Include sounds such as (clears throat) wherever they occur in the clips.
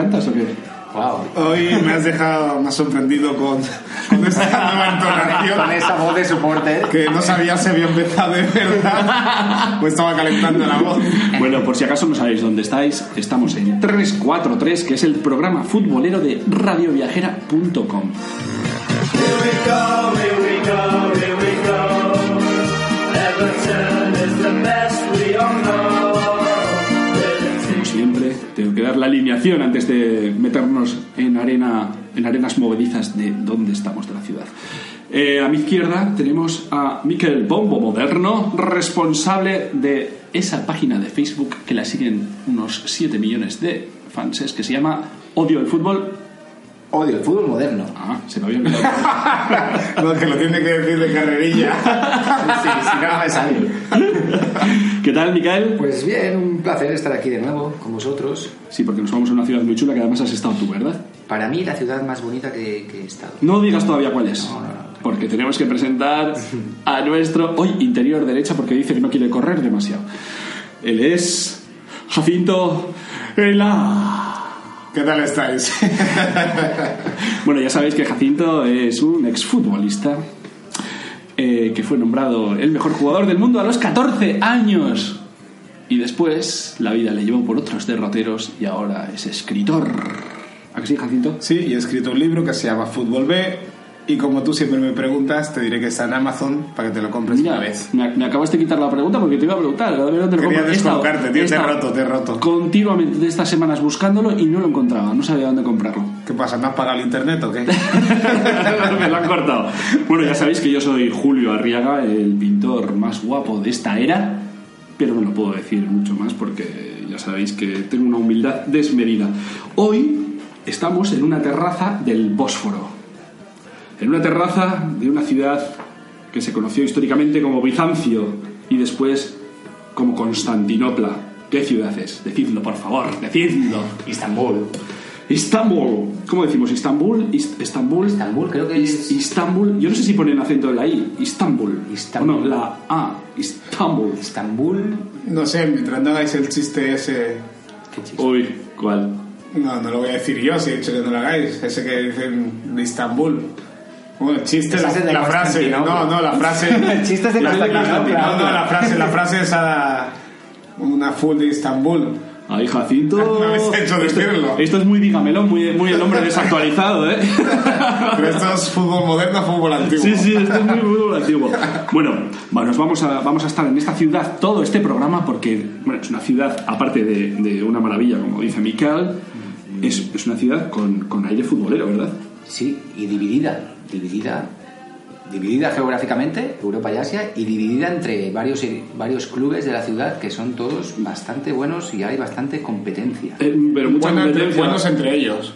cantas o qué? Wow. Hoy me has dejado, has sorprendido con, (laughs) con esta nueva Con esa voz de supporter. que no sabía si había empezado de verdad o estaba calentando la voz. Bueno, por si acaso no sabéis dónde estáis, estamos en 343, que es el programa futbolero de radioviajera.com. Como siempre, tengo que dar la alineación antes de meternos en, arena, en arenas movedizas de dónde estamos de la ciudad. Eh, a mi izquierda tenemos a Miquel Bombo Moderno, responsable de esa página de Facebook que la siguen unos 7 millones de fans, que se llama Odio el Fútbol. Odio el fútbol moderno. Ah, se me había olvidado. (laughs) No, que lo tiene que decir de carrerilla. (laughs) Sí, si no me sale. ¿Qué tal, Miquel? Pues bien, un placer estar aquí de nuevo con vosotros. Sí, porque nos vamos a una ciudad muy chula que además has estado tú, ¿verdad? Para mí, la ciudad más bonita que, que he estado. No digas todavía cuál es. No, no, no. Porque tenemos que presentar a nuestro hoy interior derecha porque dice que no quiere correr demasiado. Él es Jacinto Ela. ¿Qué tal estáis? (laughs) Bueno, ya sabéis que Jacinto es un exfutbolista eh, que fue nombrado el mejor jugador del mundo a los 14 años. Y después la vida le llevó por otros derroteros y ahora es escritor. ¿A que sí, Jacinto? Sí, y he escrito un libro que se llama Fútbol B. Y como tú siempre me preguntas, te diré que está en Amazon para que te lo compres Mira, una vez. me, me acabas de quitar la pregunta porque te iba a preguntar. dónde lo Quería descolocarte, tío, te he roto, te he roto. Continuamente de estas semanas buscándolo y no lo encontraba. No sabía dónde comprarlo. ¿Qué pasa? ¿No has pagado el internet o qué? (laughs) me lo han cortado. Bueno, ya sabéis que yo soy Julio Arriaga, el pintor más guapo de esta era, pero no lo puedo decir mucho más porque ya sabéis que tengo una humildad desmedida. Hoy estamos en una terraza del Bósforo, en una terraza de una ciudad que se conoció históricamente como Bizancio y después como Constantinopla. ¿Qué ciudad es? Decidlo, por favor, decidlo. Istambul. Istambul. ¿Cómo decimos? Istambul, Ist- Estambul. Istambul, creo que es- Istambul. Yo no sé si ponen acento en la I. Istambul. Istambul. O no, la A. Istambul. Istambul. No sé, mientras no hagáis el chiste ese... Qué chiste. Uy, ¿cuál? No, no lo voy a decir yo, si he dicho que no lo hagáis. Ese que dicen de Istambul. Bueno, el chiste, la, es de la frase. No, no, la frase... (laughs) El chiste es de la- Constantinopla. No, no, la frase, la frase es a una full de Istambul. Ay, Jacinto. (laughs) No habéis hecho esto, decirlo. esto es muy dígamelo, muy, muy el hombre desactualizado, ¿eh? (laughs) Pero esto es fútbol moderno, fútbol antiguo. Sí, sí, esto es muy, muy antiguo. Bueno, nos vamos a, vamos a estar en esta ciudad todo este programa porque, bueno, es una ciudad, aparte de, de una maravilla, como dice Miquel, es, es una ciudad con, con aire futbolero, ¿verdad? Sí, y dividida. Dividida. Dividida geográficamente, Europa y Asia, y dividida entre varios, varios clubes de la ciudad que son todos bastante buenos y hay bastante competencia. Eh, pero mucha Buenos, competencia. buenos entre ellos.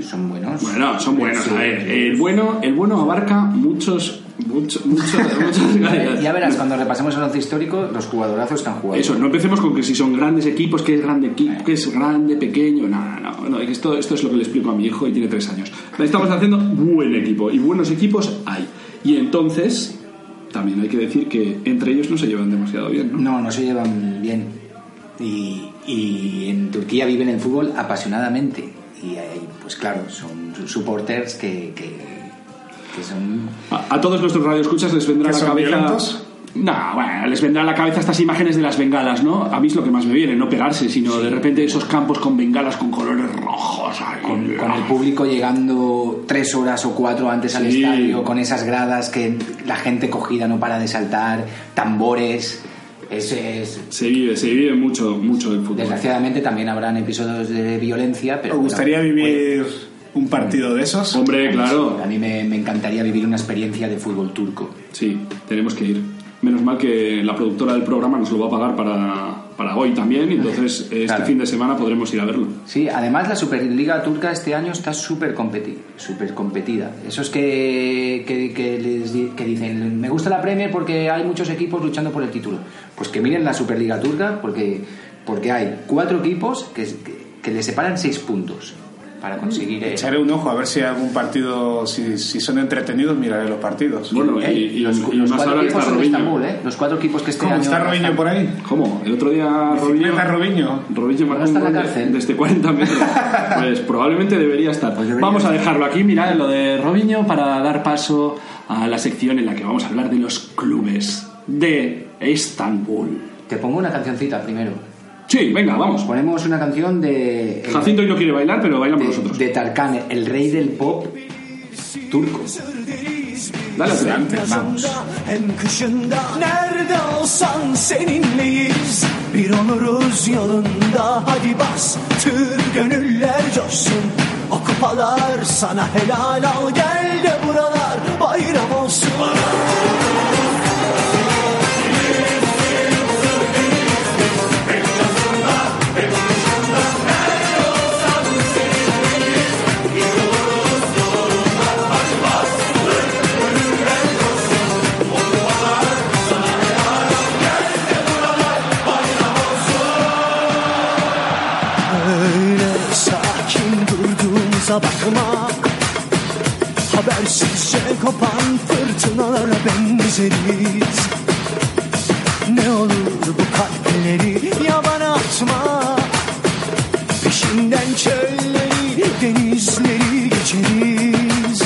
Son buenos. Bueno, son buenos. Sí. A ver, el bueno, el bueno abarca muchos, muchos, (laughs) muchos, muchos Ya verás, cuando repasemos el once histórico, los jugadorazos que han jugado. Eso, no empecemos con que si son grandes equipos, que es grande equipo, que es grande, pequeño. No, no, no. no, esto, esto es lo que le explico a mi hijo y tiene tres años. Estamos haciendo buen equipo y buenos equipos hay. Y entonces, también hay que decir que entre ellos no se llevan demasiado bien, ¿no? No, no se llevan bien. Y, y en Turquía viven el fútbol apasionadamente. Y hay, pues claro, son supporters que, que, que son... A, a todos nuestros radioescuchas les vendrá a ¿Que la cabeza. violentos? No, bueno, les vendrá a la cabeza estas imágenes de las bengalas, ¿no? A mí es lo que más me viene, no pegarse, sino de repente esos campos con bengalas con colores rojos. ahí. Con, con el público llegando tres horas o cuatro antes al estadio, con esas gradas que la gente cogida no para de saltar, tambores. Es, es- Se vive, se vive mucho, mucho el fútbol. desgraciadamente también habrán episodios de violencia, pero ¿Os bueno, gustaría vivir un partido de esos? Hombre, claro. a mí me, me encantaría vivir una experiencia de fútbol turco. Sí, tenemos que ir. Menos mal que la productora del programa nos lo va a pagar para, para hoy también, entonces (laughs) este Claro. fin de semana podremos ir a verlo. Sí, además la Superliga turca este año está súper competi súper competida. Esos que, que, que les di- que dicen, me gusta la Premier porque hay muchos equipos luchando por el título. Pues que miren la Superliga turca porque, porque hay cuatro equipos que, que, que le separan seis puntos para conseguir... eh, Echaré un ojo a ver si hay algún partido, si, si son entretenidos, miraré los partidos. Bueno, eh, y, y, los, y los más cuatro ahora que equipos está son de Robinho. Estambul, ¿eh? Los cuatro equipos que este ¿Cómo año... está Robinho por ahí? ¿Cómo? El otro día Robinho... Robinho. Robinho marcó ¿No está un gol de- desde 40 metros. (laughs) Pues probablemente debería estar. Pues debería vamos a estar. dejarlo aquí, mirad lo de Robinho, para dar paso a la sección en la que vamos a hablar de los clubes de Estambul. Te pongo una cancioncita primero. Sí, venga, vamos. Ponemos una canción de... Jacinto hoy no quiere bailar, pero bailamos de, nosotros. de Tarkan, el rey del pop turco. Dale adelante. Vamos. Hem kışında Nerede olsan seninleyiz Bir onuruz yolunda Hadi bas tır gönüller coşsun O kupalar sana helal al Gel de buralar bayram olsun kopan fırtınalara benzeriz. Ne olur bu kalpleri yabana atma. Peşinden çölleri, denizleri geçeriz.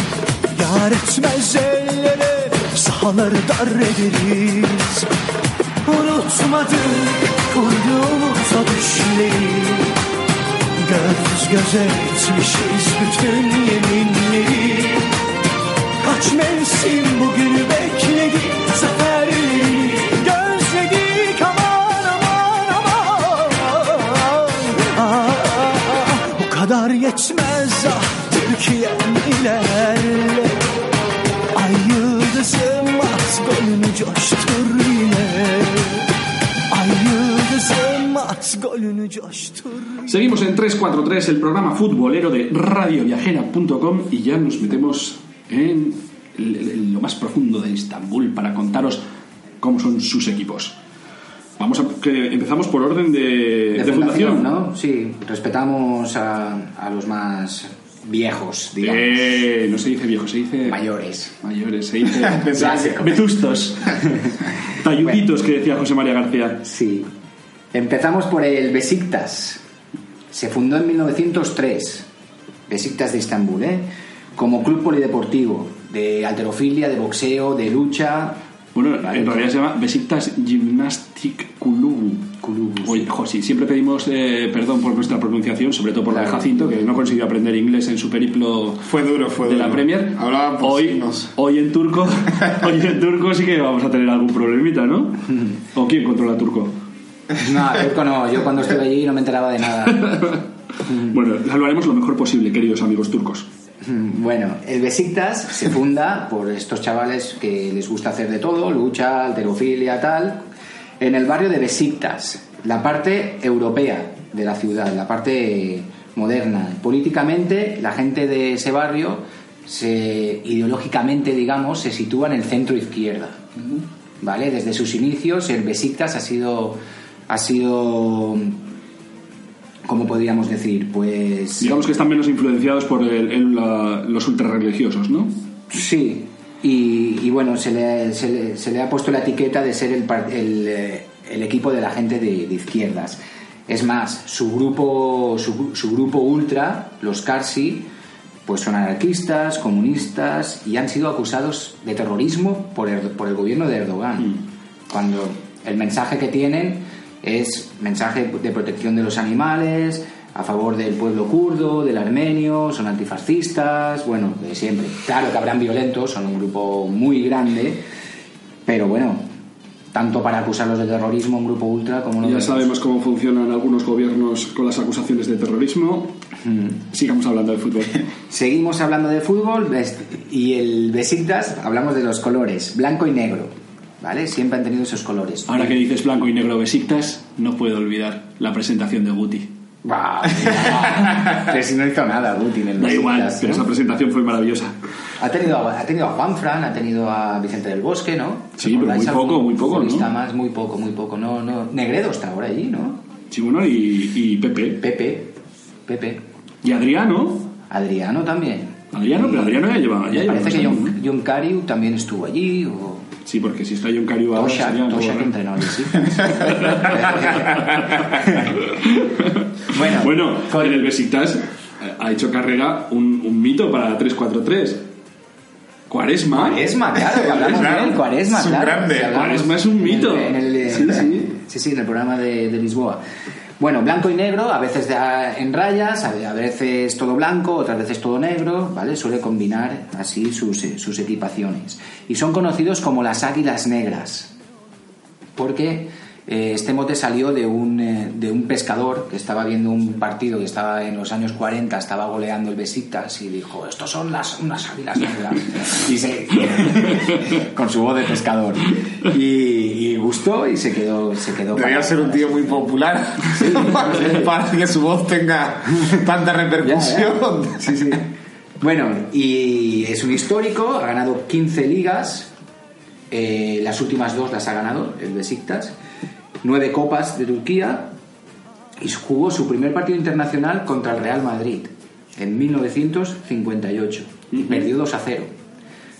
Yar etmez ellere, sahaları dar ederiz. Unutmadım kurduğumuz düşleri. Göz göze etmişiz bütün yeminleri Kaç mevsim bugünü bekledi Zaferleri gözledik aman aman aman. Aa, Bu kadar yetmez ah Seguimos en 343, el programa futbolero de radioviajera.com y ya nos metemos en el- el- lo más profundo de Estambul para contaros cómo son sus equipos. Vamos a que empezamos por orden de, de fundación. ¿no? Sí, respetamos a, a los más viejos, digamos. Eh, no se dice viejo, se dice Mayores. mayores, se dice (laughs) vetustos, (laughs) talluditos que decía José María García. Sí. Empezamos por el Besiktas. Se fundó en 1903. Besiktas de Estambul, ¿eh? Como club polideportivo de alterofilia, de boxeo, de lucha. Bueno, Vale. en realidad se llama Besiktas Gymnastic Kulubu. Kulubu, Oye, Josi, siempre pedimos eh, perdón por nuestra pronunciación, sobre todo por la de Claro. Jacinto, que no consiguió aprender inglés en su periplo Fue duro, fue de duro. la Premier. Hablaba por hoy, hoy en turco, (laughs) hoy en turco sí que vamos a tener algún problemita, ¿no? (laughs) ¿O quién controla turco? No, turco no. Yo cuando estuve allí no me enteraba de nada. (laughs) Bueno, lo haremos lo mejor posible, queridos amigos turcos. Bueno, el Besiktas se funda por estos chavales que les gusta hacer de todo, lucha, alterofilia, tal, en el barrio de Besiktas, la parte europea de la ciudad, la parte moderna. Políticamente, la gente de ese barrio, se, ideológicamente, digamos, se sitúa en el centro izquierda. ¿Vale? Desde sus inicios, el Besiktas ha sido, ha sido, ¿cómo podríamos decir? Pues Digamos que están menos influenciados por el- el- la- los ultrarreligiosos, ¿no? Sí, y, y bueno, se le, se, le, se le ha puesto la etiqueta de ser el, el, eh, el equipo de la gente de, de izquierdas. Es más, su grupo, su, su grupo ultra, los Karsi, pues son anarquistas, comunistas y han sido acusados de terrorismo por el, por el gobierno de Erdogan. Cuando el mensaje que tienen es mensaje de protección de los animales, a favor del pueblo kurdo, del armenio, son antifascistas, bueno, de siempre. Claro que habrán violentos, son un grupo muy grande, pero bueno, tanto para acusarlos de terrorismo, un grupo ultra, como no. Ya sabemos cómo funcionan algunos gobiernos con las acusaciones de terrorismo. Sigamos hablando de fútbol. (laughs) Seguimos hablando de fútbol y el Besiktas, hablamos de los colores, blanco y negro, ¿vale? Siempre han tenido esos colores. Ahora que dices blanco y negro Besiktas, no puedo olvidar la presentación de Guti. Mira, (laughs) pero si no hizo nada, Guti en el Da igual, Besiktas, pero ¿no? esa presentación fue maravillosa. Ha tenido, a- ha tenido a Juanfran, ha tenido a Vicente del Bosque, ¿no? Sí, pero ¿Recordáis muy poco, muy poco, ¿no? más, muy poco, muy poco. No, no. Negredo está ahora allí, ¿no? Sí, bueno, y, y Pepe. Pepe, Pepe. Y Adriano. Adriano también. Adriano, pero Adriano ya lleva. Ya parece que John, ¿no? John Cariu también estuvo allí, o Sí, porque si está John Cariu ahora Tosha, sería Tosha que entrenó Besiktas. bueno, Bueno, con- en el Besiktas eh, ha hecho carrera un, un mito para la 3-4-3. Cuaresma. Cuaresma, claro, (laughs) hablamos Claro, de él, Cuaresma, es un claro. grande. hablamos Cuaresma es un mito. En el, en el- Sí, sí. sí, sí, en el programa de, de Lisboa. Bueno, blanco y negro, a veces en rayas, a veces todo blanco, otras veces todo negro, ¿vale? Suele combinar así sus, eh, sus equipaciones. Y son conocidos como las águilas negras, porque este mote salió de un, eh, de un pescador que estaba viendo un partido que estaba en los años 40, estaba goleando el Besiktas y dijo, estos son las, unas águilas (laughs) y se, (laughs) con su voz de pescador. Y, y gustó y se quedó, se quedó Debería para- ser un tío muy popular. (laughs) Para que su voz tenga tanta repercusión. Sí, sí. Bueno, y es un histórico, ha ganado 15 ligas, eh, las últimas dos las ha ganado el Besiktas, nueve copas de Turquía y jugó su primer partido internacional contra el Real Madrid en 1958 y perdió 2 a 0.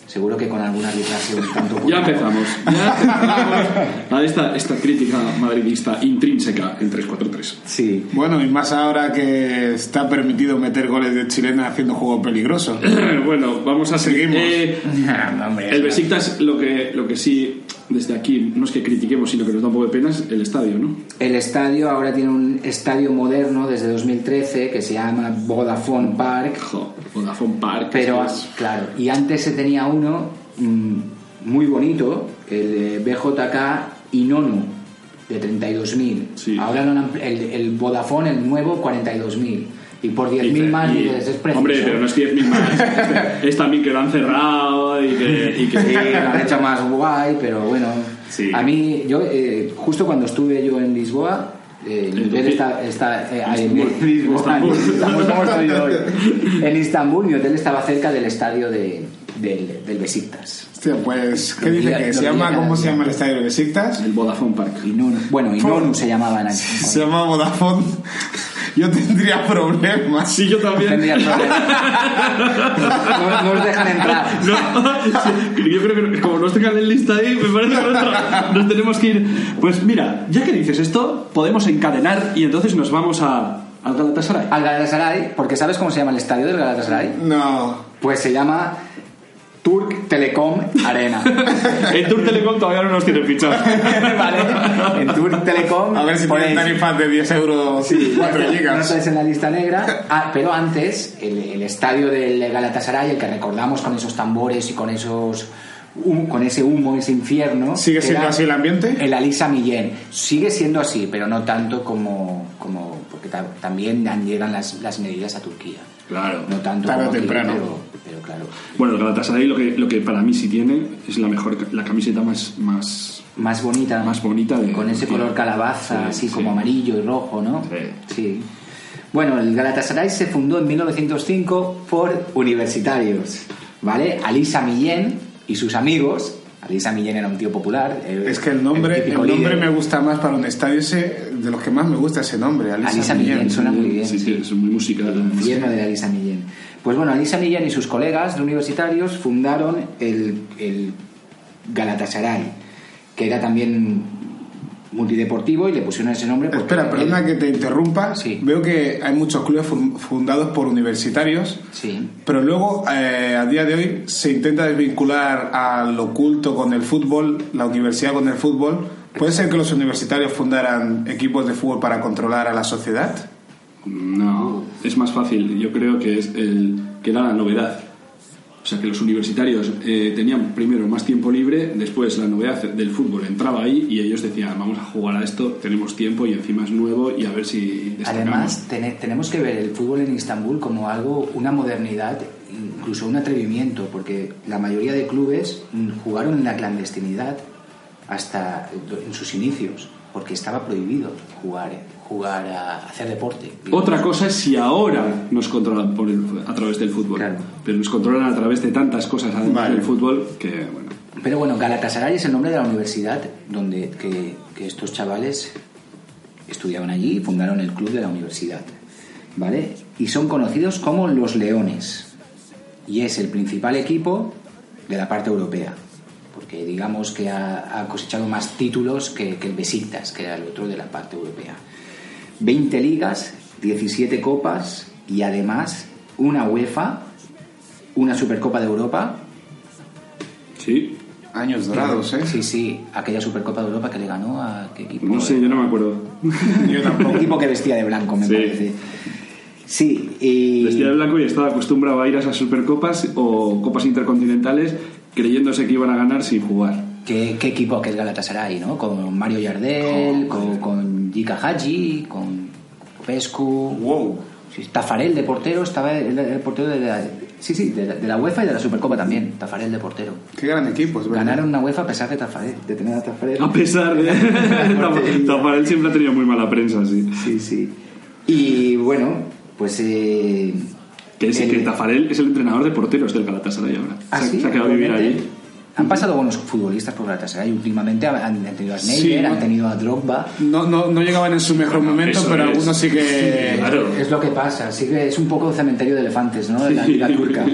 Seguro que con alguna arbitraje un (laughs) tanto Ya empezamos. Ya empezamos a esta, esta crítica madridista intrínseca en 3-4-3. Sí. Bueno, y más ahora que está permitido meter goles de chilena haciendo juego peligroso. (clears throat) bueno, vamos a seguir. Seguimos. Eh, (laughs) No, el Besiktas, lo que, lo que sí, desde aquí, no es que critiquemos, sino que nos da un poco de pena, es el estadio, ¿no? El estadio ahora tiene un estadio moderno desde 2013 que se llama Vodafone Park. Jo, Vodafone Park. Pero, es- claro, y antes se tenía uno mm, muy bonito, el de BJK Inonu, de 32.000. Sí. Ahora el, el Vodafone, el nuevo, 42.000. Y por 10.000 más, y- dices, es precioso. Hombre, pero no es 10.000 más. (laughs) es también que lo han cerrado y que. Y que Sí, lo han hecho más guay, pero bueno. Sí. A mí, yo, eh, justo cuando estuve yo en Lisboa, eh, hotel está, está eh, En. Lisboa, (laughs) (laughs) En mi hotel estaba cerca del estadio de, del, del Besiktas. Hostia, pues, ¿qué dice que se llama? ¿Cómo se llama el estadio de Besiktas? El Vodafone Park. Inonu, bueno, Inonu se llamaba en aquel Se llama Vodafone. Yo tendría problemas. Sí, yo también. Tendría problemas. No, no os dejan entrar. No, sí, yo creo que como nos tengan en lista ahí, me parece que nos tenemos que ir. Pues mira, ya que dices esto, podemos encadenar y entonces nos vamos a, al Galatasaray. Al Galatasaray, porque ¿sabes cómo se llama el estadio del Galatasaray? No. Pues se llama Turk Telecom Arena. (laughs) En Tour Telecom todavía no nos tienen fichados. (laughs) ¿Vale? En Turk Telecom. A ver si ponéis- tienen tarifas de 10 euros 4 No gigas. estáis en la lista negra. Ah, pero antes, el, el estadio del Galatasaray, el que recordamos con esos tambores y con esos con ese humo, ese infierno. ¿Sigue siendo era así el ambiente? El Alisa Millén. Sigue siendo así, pero no tanto como. como porque ta- también llegan las, las medidas a Turquía. Claro. No tanto Tarde o como aquí, temprano. pero, pero claro. Bueno, el Galatasaray lo que, lo que para mí sí tiene es la mejor, la camiseta más, más Más bonita. Más bonita de- Con ese color calabaza, Sí, así sí. como amarillo y rojo, ¿no? Sí. Sí. Bueno, el Galatasaray se fundó en 1905 por universitarios, ¿vale? Alisa Millén y sus amigos. Alisa Millén era un tío popular. eh, Es que el nombre, el nombre me gusta más para un estadio ese, de los que más me gusta ese nombre, Alisa, Alisa Millén. Millén, suena muy bien. Sí, sí, es muy musical. El infierno de Alisa Millén. Pues bueno, Alisa Millén y sus colegas de universitarios fundaron el, el Galatasaray, que era también multideportivo y le pusieron ese nombre. porque Espera, perdona él- que te interrumpa. Sí. Veo que hay muchos clubes fun- fundados por universitarios, Sí. pero luego, eh, a día de hoy, se intenta desvincular al oculto con el fútbol, la universidad con el fútbol. ¿Puede ser que los universitarios fundaran equipos de fútbol para controlar a la sociedad? No, es más fácil. Yo creo que es el que era la novedad. O sea, que los universitarios eh, tenían primero más tiempo libre, después la novedad del fútbol entraba ahí y ellos decían, vamos a jugar a esto, tenemos tiempo y encima es nuevo y a ver si destacamos. Además, tene- tenemos que ver el fútbol en Istambul como algo, una modernidad, incluso un atrevimiento, porque la mayoría de clubes jugaron en la clandestinidad hasta en sus inicios. porque estaba prohibido jugar, jugar a hacer deporte. Otra cosa es si ahora nos controlan por el- a través del fútbol. Claro. Pero nos controlan a través de tantas cosas además Vale. del fútbol que, bueno. Pero bueno, Galatasaray es el nombre de la universidad donde que, que estos chavales estudiaban allí y fundaron el club de la universidad. ¿Vale? Y son conocidos como los Leones. Y es el principal equipo de la parte europea. Porque digamos que ha, ha cosechado más títulos que, que el Besiktas, que era el otro de la parte europea. 20 ligas, 17 copas y además una UEFA, una Supercopa de Europa Sí. Años dorados, ¿eh? Sí, sí, aquella Supercopa de Europa que le ganó a qué equipo. No sé, yo no me acuerdo. (laughs) Yo Un equipo que vestía de blanco, me Sí. parece. Sí, y Vestía de blanco y estaba acostumbrado a ir a esas supercopas o copas intercontinentales creyéndose que iban a ganar sin jugar. ¿qué, qué equipo que es Galatasaray, ¿no? Con Mario Yardel, con, con Jika Haji, con Pescu. Wow. Sí, Tafarel de portero, estaba el, el portero de la, sí, sí, de la, de la UEFA y de la Supercopa también. Tafarel de portero. Qué gran equipo, es verdad. Ganaron una UEFA a pesar de Tafarel, de tener a Tafarel. A pesar de... (laughs) (laughs) Tafarel siempre ha tenido muy mala prensa, sí. Sí, sí. Y bueno, pues. Eh, Que, es, el- que Tafarel es el entrenador de porteros del Galatasaray ahora. ¿Ah, se, sí? se ha quedado a vivir allí. Han pasado buenos futbolistas por Galatasaray. Últimamente han, tenido a Sí, ¿no? han tenido a Drogba. No, no, no llegaban en su mejor momento, Eso pero es. algunos sí que... Claro. Es lo que pasa. Sí que es un poco cementerio de elefantes, ¿no? La liga turca.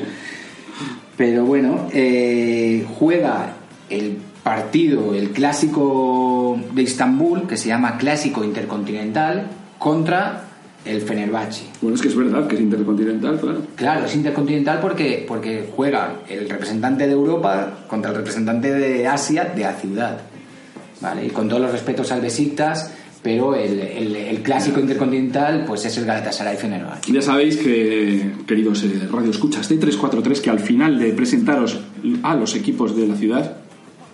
Pero bueno, eh, juega el partido, el clásico de Istambul, que se llama Clásico Intercontinental, contra el Fenerbahce. Bueno, es que es verdad que es intercontinental, claro. Claro, es intercontinental porque, porque juega el representante de Europa contra el representante de Asia de la ciudad. ¿Vale? Y con todos los respetos al Besiktas, pero el, el- el clásico intercontinental pues es el Galatasaray Fenerbahce. Ya sabéis que, queridos eh, Radio Escuchas de 343, que al final de presentaros a los equipos de la ciudad,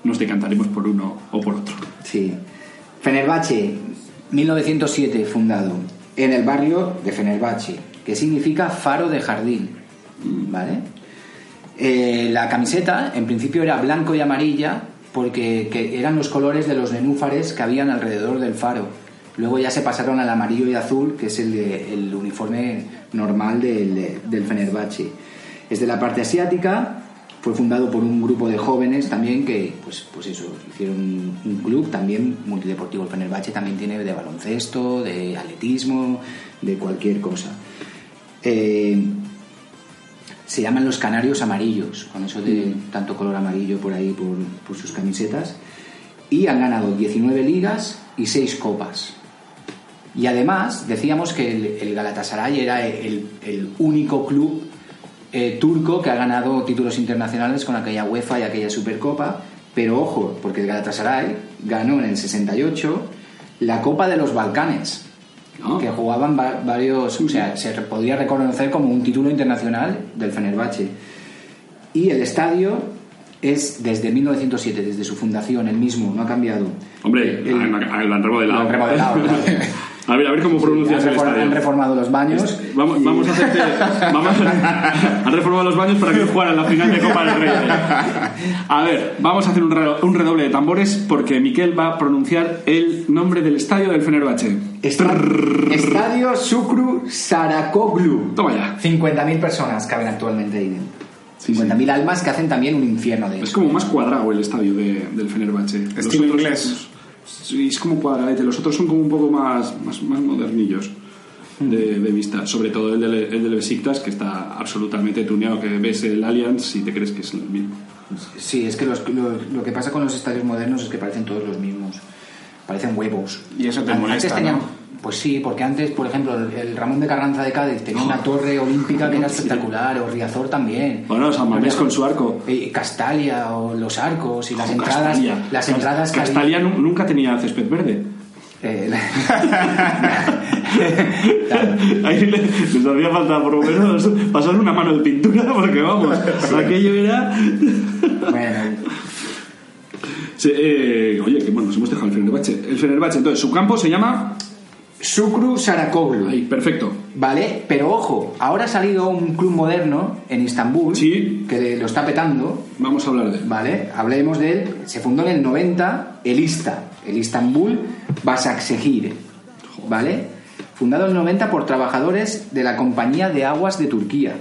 nos decantaremos por uno o por otro. Sí. Fenerbahce, 1907 fundado en el barrio de Fenerbahce, que significa faro de jardín. ¿Vale? Eh, la camiseta en principio era blanco y amarilla porque que eran los colores de los nenúfares que habían alrededor del faro. Luego ya se pasaron al amarillo y azul, que es el uniforme normal del, del Fenerbahce. Es de la parte asiática, fue fundado por un grupo de jóvenes también que, pues, pues eso, hicieron un, club también multideportivo. El Fenerbahce también tiene de baloncesto, de atletismo, de cualquier cosa. Eh, se llaman los canarios amarillos, con eso de tanto color amarillo por ahí, por, por sus camisetas. Y han ganado 19 ligas y 6 copas. Y además decíamos que el, el Galatasaray era el, el único club eh, turco que ha ganado títulos internacionales con aquella UEFA y aquella Supercopa. Pero ojo, porque el Galatasaray ganó en el 68 la Copa de los Balcanes, Ah. que jugaban va- varios, o sea, se podría reconocer como un título internacional del Fenerbahce. Y el estadio es desde 1907, desde su fundación, el mismo, no ha cambiado. Hombre, El- han, han- han remodelado. Lo han remodelado. (laughs) A ver, a ver cómo pronuncias han, el refor- estadio. han reformado los baños. Vamos, y- vamos a hacerte. Vamos, (laughs) han reformado los baños para que jugaran la final de Copa del Rey. A ver, vamos a hacer un, un redoble de tambores porque Miquel va a pronunciar el nombre del estadio del Fenerbahce. Esta- Estadio Sukru Sarakoglu. Toma ya. 50.000 personas caben actualmente ahí dentro. Sí, 50.000 almas que hacen también un infierno de Es como más cuadrado el estadio de- del Fenerbahce. Estilo inglés. Sí, es como cuadradete. Los otros son como un poco más, más, más modernillos de, de vista. Sobre todo el del, el del Besiktas, que está absolutamente tuneado. Que ves el Allianz y te crees que es el mismo. Sí, es que los- lo, lo que pasa con los estadios modernos es que parecen todos los mismos. Parecen huevos. Y eso te molesta, antes tenían, ¿no? Pues sí, porque antes, por ejemplo, el, Ramón de Carranza de Cádiz tenía una torre olímpica que era espectacular, o Riazor también. Bueno, San Mamés con su arco. Eh, Castalia o los arcos y las Oh, entradas. Castalia. Las entradas había- Castalia nu- nunca tenía césped verde. Eh, claro. (laughs) Ahí le- les hacía falta por lo menos pasarle una mano de pintura porque vamos, aquello era... Bueno, Sí, eh, oye, que bueno, nos hemos dejado el Fenerbahce. El Fenerbahce, entonces, su campo se llama... Sukru Sarakoglu. Ahí, perfecto. ¿Vale? Pero ojo, ahora ha salido un club moderno en Istambul Sí. que lo está petando. Vamos a hablar de él. ¿Vale? Hablemos de él. Se fundó en el 90 el ISTA, el Istanbul Basaksehir. ¿Vale? Fundado en el 90 por trabajadores de la Compañía de Aguas de Turquía.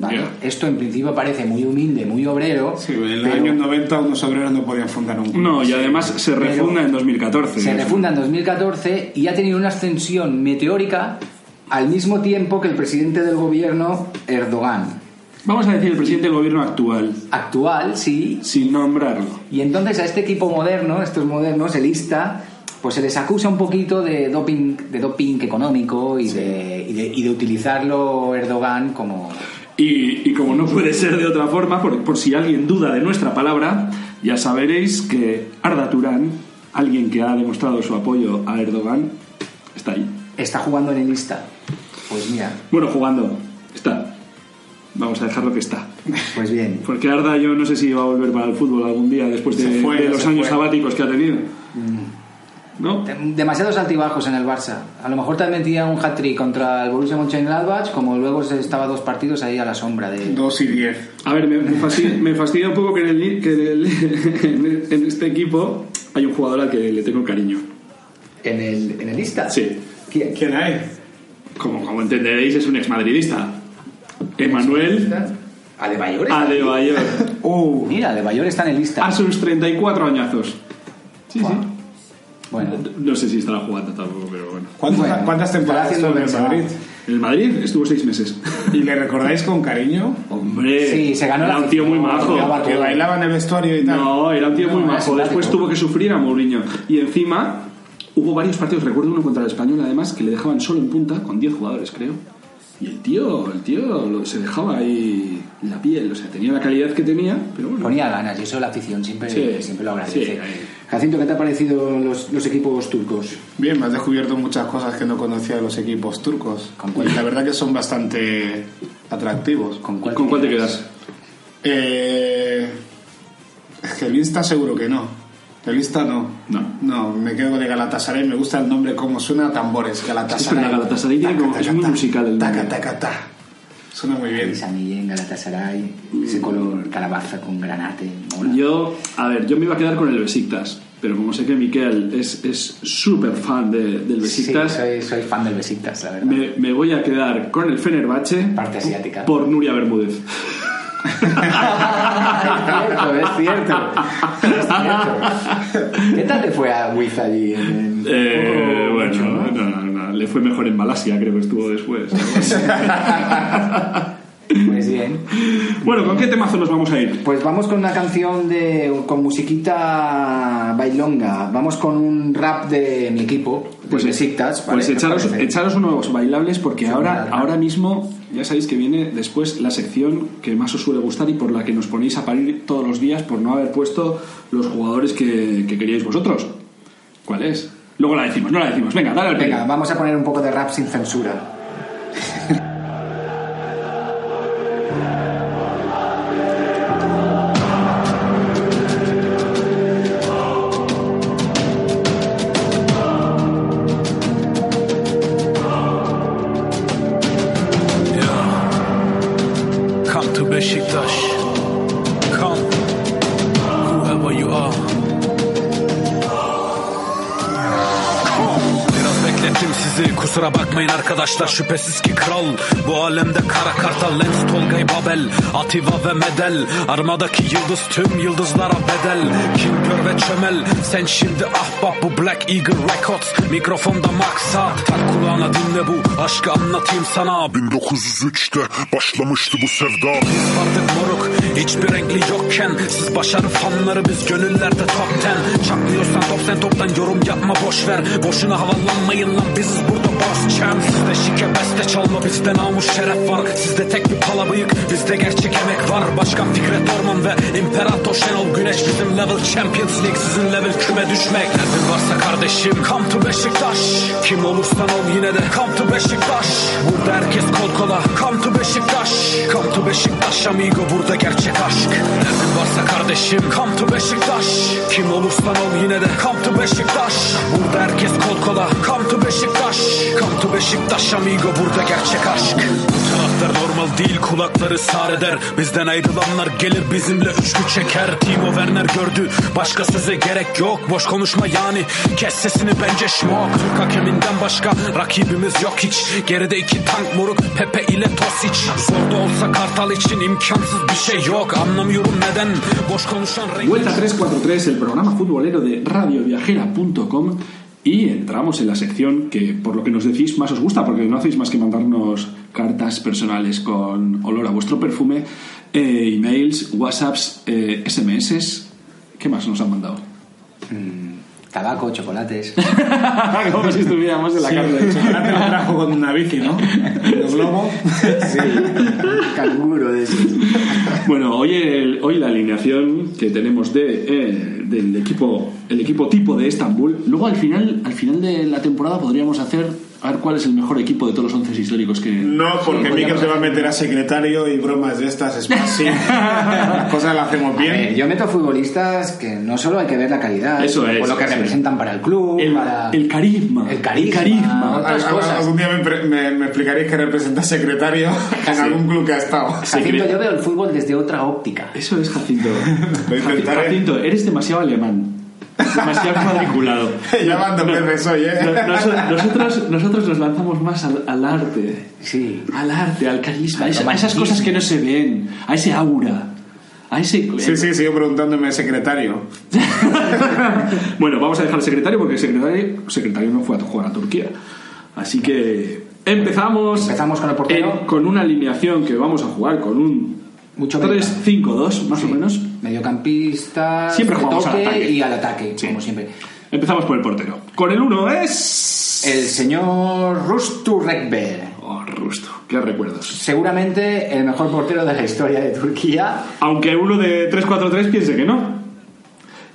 ¿Vale? Esto en principio parece muy humilde, muy obrero. Sí, en el pero año 90 unos obreros no podían fundar un club. No, y además se refunda Pero- en 2014. Se refunda en 2014 y ha tenido una ascensión meteórica al mismo tiempo que el presidente del gobierno, Erdogan. Vamos a decir el presidente del gobierno actual, Actual, sí, sin nombrarlo. Y entonces a este equipo moderno, estos modernos, el ISTA, pues se les acusa un poquito de doping, de doping económico y, de, y, de, y de utilizarlo Erdogan como... Y, y como no puede ser de otra forma, por, por si alguien duda de nuestra palabra, ya saberéis que Arda Turán, alguien que ha demostrado su apoyo a Erdogan, está ahí. Está jugando en el ISTA. Pues mira, Bueno, jugando, está. Vamos a dejarlo que está. pues bien. Porque Arda yo no sé si va a volver para el fútbol algún día después de, fue, de los años fue. sabáticos que ha tenido. ¿No? Demasiados altibajos en el Barça. A lo mejor te metía un hat-trick contra el Borussia Mönchengladbach, como luego se estaba dos partidos ahí a la sombra de... 2 y 10. A ver, me, me fastidia, me fastidia un poco que, en, el, que (laughs) en, el- en este equipo hay un jugador al que le tengo cariño. ¿En el, en el ISTA? Sí. ¿Quién? ¿Quién hay? Como, como entenderéis, es un exmadridista. Emanuel Adebayor. Adebayor. (laughs) Uh, Mira, Adebayor está en el ISTA. A sus 34 añazos. Sí, sí. Bueno, No sé si estará jugando tampoco, pero bueno. ¿cuántas, Bueno, cuántas temporadas estuvo en haciendo Madrid? En el Madrid estuvo seis meses. ¿Y le recordáis con cariño? Hombre, Sí, se ganó era un tío muy majo. Que bailaba en el vestuario y tal. No, era un tío muy No, era majo. Después tuvo que sufrir a Mourinho. Y encima hubo varios partidos, recuerdo uno contra el Español además, que le dejaban solo en punta, con 10 jugadores creo. Y el tío, el tío lo- se dejaba ahí la piel, o sea, tenía la calidad que tenía, pero bueno. Ponía ganas y eso la afición siempre, Sí, siempre lo agradece. sí. Jacinto, ¿qué te ha parecido los, los equipos turcos? Bien, me has descubierto muchas cosas que no conocía de los equipos turcos. ¿Con cuál? Y la verdad que son bastante atractivos. ¿Con cuál, ¿Con cuál te quedas? Eh, es que el Insta seguro que no. El Insta no. No. No, me quedo con el Galatasaray. Me gusta el nombre como suena a tambores. Galatasaray. Sí, pero Galatasaray tiene como- es muy musical el Taca, nombre. taca, ta. Suena muy bien. Esa Millén, Galatasaray, ese color calabaza con granate. mola. Yo, a ver, yo me iba a quedar con el Besiktas, pero como sé que Miquel es es súper fan de- del Sí, Besiktas, soy, soy fan del Besiktas, la verdad. me, me voy a quedar con el Fenerbahce Parte asiática. por Nuria Bermúdez. Es cierto, es cierto. Es cierto. ¿Qué tal te fue a Wiz allí? En, Eh, Oh, bueno, ¿no? no, no, le fue mejor en Malasia, creo que estuvo después. (laughs) Pues bien. bueno, ¿con qué temazo nos vamos a ir? Pues vamos con una canción de con musiquita bailonga. Vamos con un rap de mi equipo, pues Besiktas. ¿vale? Pues ¿Qué os echaros, echaros unos bailables porque ahora, ahora mismo ya sabéis que viene después la sección que más os suele gustar y por la que nos ponéis a parir todos los días por no haber puesto los jugadores que, que queríais vosotros. ¿Cuál es? Luego la decimos, no la decimos. Venga, dale al. Venga, vamos a poner un poco de rap sin censura. Arkadaşlar şüphesiz ki kral. Bu alemde kara kartal Lens Tolgay Babel Ativa ve Medel. Armadaki yıldız tüm yıldızlara bedel. Kim gör ve çömel? Sen şimdi ahbap bu Black Eagle Records. Mikrofonda maksat Tak kulağına dinle bu aşkı anlatayım sana. 1903'te başlamıştı bu sevda. Biz vardık hiçbir renkli yokken Siz başarı fanları biz gönüllerde top ten. Çaklıyorsan top sen toptan yorum yapma boş ver. Boşuna havalanmayın lan biziz burada boss champ. Sizde şike beste çalma bizde namus şeref var. Sizde tek bir pala bıyık bizde gerçek emek var. Baş çıkan Fikret Orman ve İmparator Şenol Güneş Bizim level Champions League sizin level küme düşmek. Derdin varsa kardeşim come to Beşiktaş. Kim olursan ol yine de come to Beşiktaş. Burada herkes kol kola come to Beşiktaş. Come to Beşiktaş amigo burada gerçek aşk. Derdin varsa kardeşim come to Beşiktaş. Kim olursan ol yine de come to Beşiktaş. Burada herkes kol kola come to Beşiktaş. Come to Beşiktaş amigo burada gerçek aşk. Bu taraftar normal değil kulakları sar eder. Bizden ayrılanlar gelir bizimle üçlü çeker. Timo Werner gördü başka söze gerek yok. Boş konuşma yani kes sesini bence şmok Türk hakeminden başka rakibimiz yok hiç. Geride iki tank moruk Pepe ile Tosic. Zor da olsa Kartal için imkansız bir şey yok Anlamıyorum neden boş konuşan renk Vuelta 343, el programa futbolero de radioviajera.com y entramos en la sección que por lo que nos decís más os gusta, porque no hacéis más que mandarnos cartas personales con olor a vuestro perfume, eh, emails, whatsapps, eh, SMS. ¿Qué más nos han mandado? Tabaco, chocolates. (laughs) Como si estuviéramos en la Sí, cárcel. el chocolate lo trajo con una bici, ¿no? El globo. sí, canguro de eso. Bueno, hoy, el- hoy la alineación que tenemos de, eh, del equipo, el equipo tipo de Estambul. Luego al final, al final de la temporada podríamos hacer a ver cuál es el mejor equipo de todos los once históricos que. No, porque Miquel se va a meter a secretario y bromas de estas es fácil. (laughs) Las cosas las hacemos ver, bien. yo meto futbolistas que no solo hay que ver la calidad, Eso es, o lo que representan para el club, El, para el carisma. El carisma. carisma. otras cosas. Algún día me, me- me explicaréis que representa secretario (laughs) en algún club que ha estado. Jacinto, yo veo el fútbol desde otra óptica. Eso es Jacinto. (laughs) Lo intentaré. Jacinto, eres demasiado alemán. Demasiado cuadriculado. (laughs) Ya dos veces hoy, ¿eh? No- noso- nosotros, nosotros nos lanzamos más al, al arte. Sí. Al arte, al carisma, a, esa- a esas cosas que no se ven, a ese aura, a ese... Sí, sí, sigo preguntándome secretario. (laughs) bueno, vamos a dejar el secretario porque el secretario, secretario no fue a jugar a Turquía. Así que empezamos, Empezamos con el portero. en- con una alineación que vamos a jugar con un Mucho 3-5-2, más o menos. Mediocampista, Siempre jugamos al toque ataque. y al ataque, Sí. como siempre. Empezamos por el portero. Con el 1 es... El señor Rustu Rekber. Oh, Rusto, qué recuerdos. Seguramente el mejor portero de la historia de Turquía. Aunque uno de 3-4-3 piense que no.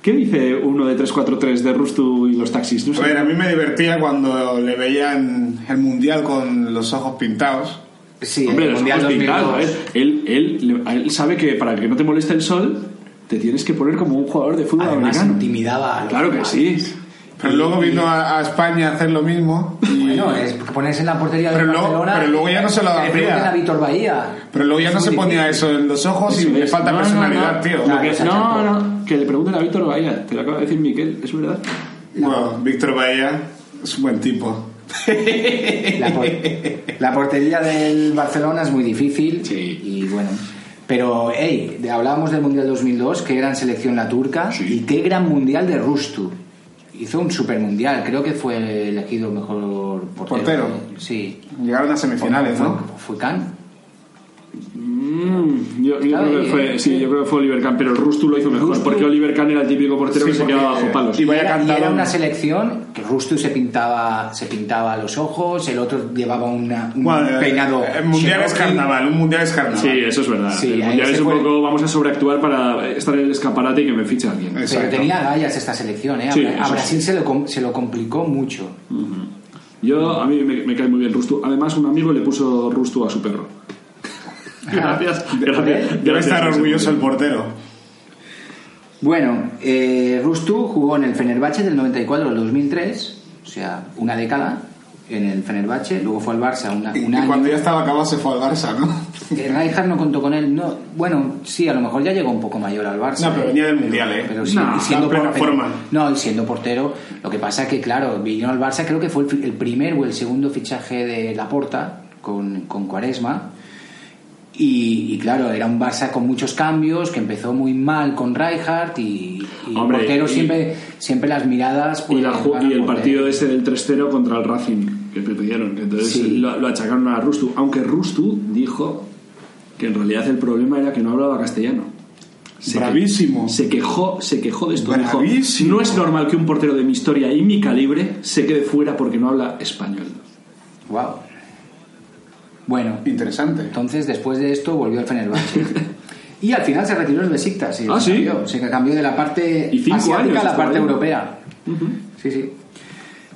¿Qué dice uno de 3-4-3 de Rustu y los taxis? No sé. A ver, a mí me divertía cuando le veían el mundial con los ojos pintados. Sí, Hombre, el los Mundial pintados, 2002. ¿eh? él, él, él sabe que para que no te moleste el sol, te tienes que poner como un jugador de fútbol Además, americano. intimidaba a los Claro que sí. Pero luego vino a, a España a hacer lo mismo. y- Bueno, es ponerse en la portería de Pero luego- Barcelona. pero luego ya no se lo que le hacía. pregunten a Víctor Bahía. Pero luego ya no se ponía difícil. eso en los ojos y Eso le es. falta No, no, personalidad, no. tío. Lo Claro, que- no, no, que le pregunten a Víctor Bahía, te lo acaba de decir Miquel, ¿es verdad? Bueno, Víctor Bahía es un buen tipo. (laughs) La, por- la portería del Barcelona es muy difícil. Sí. Y bueno. Pero, hey, hablábamos del Mundial 2002, qué gran selección la turca Sí. y qué gran Mundial de Rustu. Hizo un super mundial, creo que fue elegido mejor portero. Portero. Sí. Llegaron a semifinales, Fue- ¿no? Fue Can. Mm, yo, creo que fue, sí, yo creo que fue Oliver Kahn, pero el Rustu lo hizo mejor, Rustu- porque Oliver Kahn era el típico portero Sí, que se quedaba bajo palos. y Y vaya era, y era una selección que Rustu se pintaba, se pintaba los ojos, el otro llevaba una, un Bueno, peinado. El mundial es carnaval, un mundial es carnaval. Sí, eso es verdad. Sí, el mundial es un fue. poco, vamos a sobreactuar para estar en el escaparate y que me fiche alguien. Pero tenía gallas esta selección, ¿eh? A, Sí, Brasil se lo, se lo complicó mucho. Yo, a mí me, me cae muy bien Rustu. Además, un amigo le puso Rustu a su perro. (laughs) gracias, gracias. Debe estar orgulloso el portero. Bueno, eh, Rustu jugó en el Fenerbahce del 94 al 2003, o sea, una década en el Fenerbahce, luego fue al Barça una, Y, un y año. cuando ya estaba acabado se fue al Barça, ¿no? Eh, Rijkaard no contó con él, no, bueno, sí, a lo mejor ya llegó un poco mayor al Barça. No, pero venía del Mundial, ¿eh? Pero sí, No, y siendo plena por- forma. No, y siendo portero, lo que pasa es que, claro, vino al Barça, creo que fue el, el primer o el segundo fichaje de Laporta con, con Cuaresma. Y, y claro, era un Barça con muchos cambios, que empezó muy mal con Rijkaard y, y el Hombre, portero y- siempre, siempre las miradas... Y, pues, la ju- van a y el por partido él. ese del 3-0 contra el Racing, que perdieron. que Entonces Sí. lo, lo achacaron a Rustu. Aunque Rustu dijo que en realidad el problema era que no hablaba castellano. Se Bravísimo. que- se quejó, se quejó de esto. Dijo, no es normal que un portero de mi historia y mi calibre se quede fuera porque no habla español. Wow. Bueno, Interesante. Entonces, después de esto, volvió al Fenerbahce. (laughs) Y al final se retiró el Besiktas. Ah, ¿sí? Cambió, se cambió de la parte Y asiática a la parte europea. Sí, sí.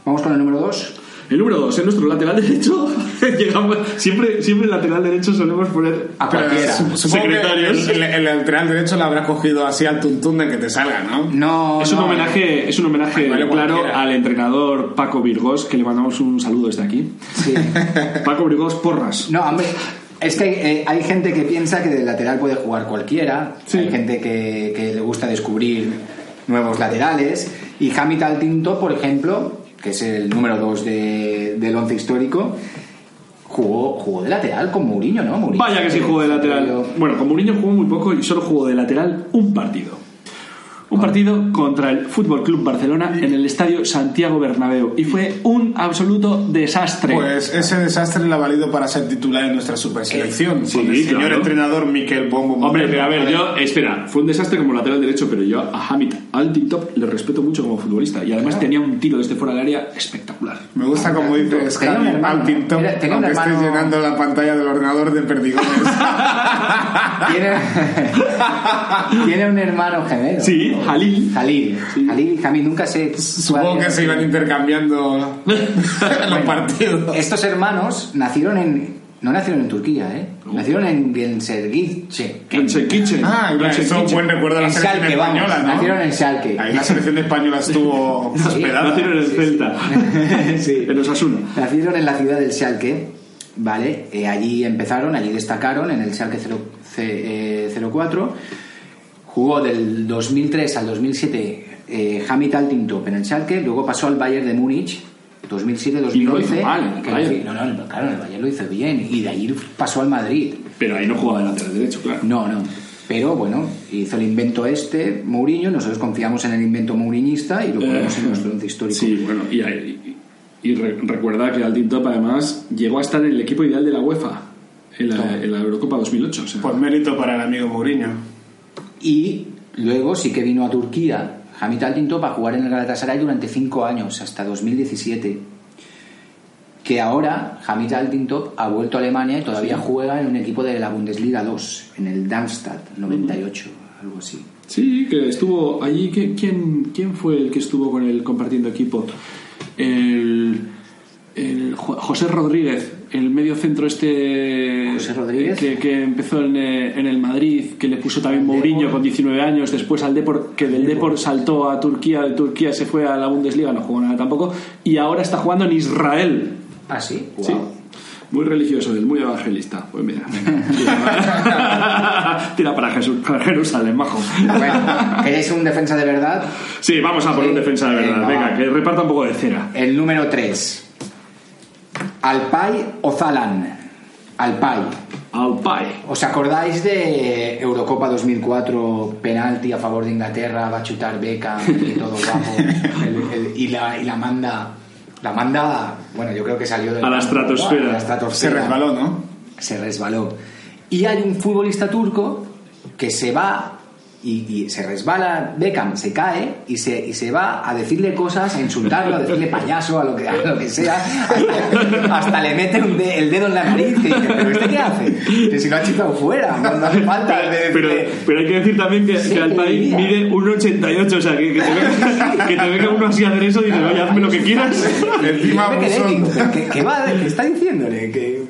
Vamos con el número 2. El número 2, en nuestro lateral derecho, (laughs) llegamos, siempre, siempre el lateral derecho solemos poner A cualquiera. secretarios. El, el- el lateral derecho lo habrá cogido así al tuntún de que te salga, ¿no? No, Es un no, homenaje, es un homenaje Vale, claro cualquiera. al entrenador Paco Virgos, que le mandamos un saludo desde aquí. Sí. (laughs) Paco Virgos Porras. No, hombre, es que eh, hay gente que piensa que de lateral puede jugar cualquiera. Sí. Hay gente que, que le gusta descubrir nuevos laterales. Y Hamid Altinto, por ejemplo, que es el número 2 de, del once histórico, jugó, jugó de lateral con Mourinho, ¿no? Mourinho. Vaya que sí jugó de lateral. Bueno, con Mourinho jugó muy poco y solo jugó de lateral un partido. Un partido contra el Fútbol Club Barcelona en el estadio Santiago Bernabéu y fue un absoluto desastre. Pues ese desastre le ha valido para ser titular en nuestra superselección. Sí, con el señor claro. entrenador Miquel Bombo. Hombre, pero a ver, yo, espera, fue un desastre como lateral derecho, pero yo a Hamid Altintop le respeto mucho como futbolista y además tenía un tiro desde fuera del área espectacular. Me gusta como dices, hermano. Era- tenía un aunque estés hermano- llenando la pantalla del ordenador de perdigones. (laughs) Tiene, (laughs) tiene un hermano gemelo. Sí, Jalil. Jalil. Jalil y Hamid nunca se. (laughs) Supongo que se iban intercambiando (laughs) los partidos. Estos hermanos nacieron en. No nacieron en Turquía, ¿eh? Nacieron en Gensergice. En Sequiche. Ah, claro, eso es un buen recuerdo de la En selección Schalke, vamos, española, ¿no? nacieron en Schalke. Ahí la selección española (laughs) estuvo hospedada. Nacieron en el Celta. Sí. En Osasuna. Nacieron en la ciudad del Schalke, ¿vale? Eh, allí empezaron, allí destacaron en el Schalke 0, C- eh, 04. Jugó del 2003 al 2007 eh, Hamid Altintop en el Schalke, luego pasó al Bayern de Múnich 2007-2011. Y no lo hizo mal en el que Bayern. No, no, claro, en el Bayern lo hizo bien y de ahí pasó al Madrid. Pero ahí no jugaba lateral derecho, claro. No, no. Pero bueno, hizo el invento este, Mourinho, nosotros confiamos en el invento mouriñista y lo ponemos en nuestro once (laughs) histórico. Sí, bueno, y, y- y re- recuerda que Altintop además llegó a estar en el equipo ideal de la UEFA en la, en la Eurocopa 2008. o sea. Pues mérito para el amigo Mourinho. Y luego sí que vino a Turquía Hamid Altintop a jugar en el Galatasaray durante cinco años, hasta 2017. Que ahora Hamid Altintop ha vuelto a Alemania y todavía juega en un equipo de la Bundesliga 2, en el Darmstadt 98, algo así. Sí, que estuvo allí. ¿qué- ¿Quién, quién fue el que estuvo con él compartiendo equipo? El, el Jo- José Rodríguez, el medio centro este. José Rodríguez. Que, que empezó en, eh, en el Madrid, que le puso también Mourinho con 19 años. Después al Depor, que del Depor saltó a Turquía, de Turquía se fue a la Bundesliga, no jugó nada tampoco. Y ahora está jugando en Israel. Ah, sí, Sí. Guau. Muy religioso él, muy evangelista. Pues mira, (laughs) tira, (laughs) tira para Jesús, para Jerusalén, majo. Bueno, ¿queréis un defensa de verdad? Sí, vamos a por Sí. un defensa de verdad. Venga, Venga, que reparta un poco de cera. El número 3. Alpay Ozalan. Alpay. Alpay. ¿Os acordáis de Eurocopa 2004, penalti a favor de Inglaterra, va a chutar Beckham y todo guapo? (laughs) El- el- y, la, y la manda, la manda, bueno, yo creo que salió del A la estratosfera. Se resbaló, ¿no? Se resbaló. Y hay un futbolista turco que se va y, y se resbala Beckham, se cae y se, y se va a decirle cosas, a insultarlo, a decirle payaso, a lo que, a lo que sea. Hasta, hasta le mete un de- el dedo en la nariz y dice, ¿pero este qué hace? Que si lo ha chutado fuera, no, no hace falta. de Pero, pero hay que decir también que, Sí, que mide 1,88. O sea, que, que, te venga, que te venga uno así a hacer eso y dices, oye, hazme lo que quieras. Encima Yo me quedé, puso- digo, ¿pero ¿qué, qué va? ¿Qué está diciéndole? Que,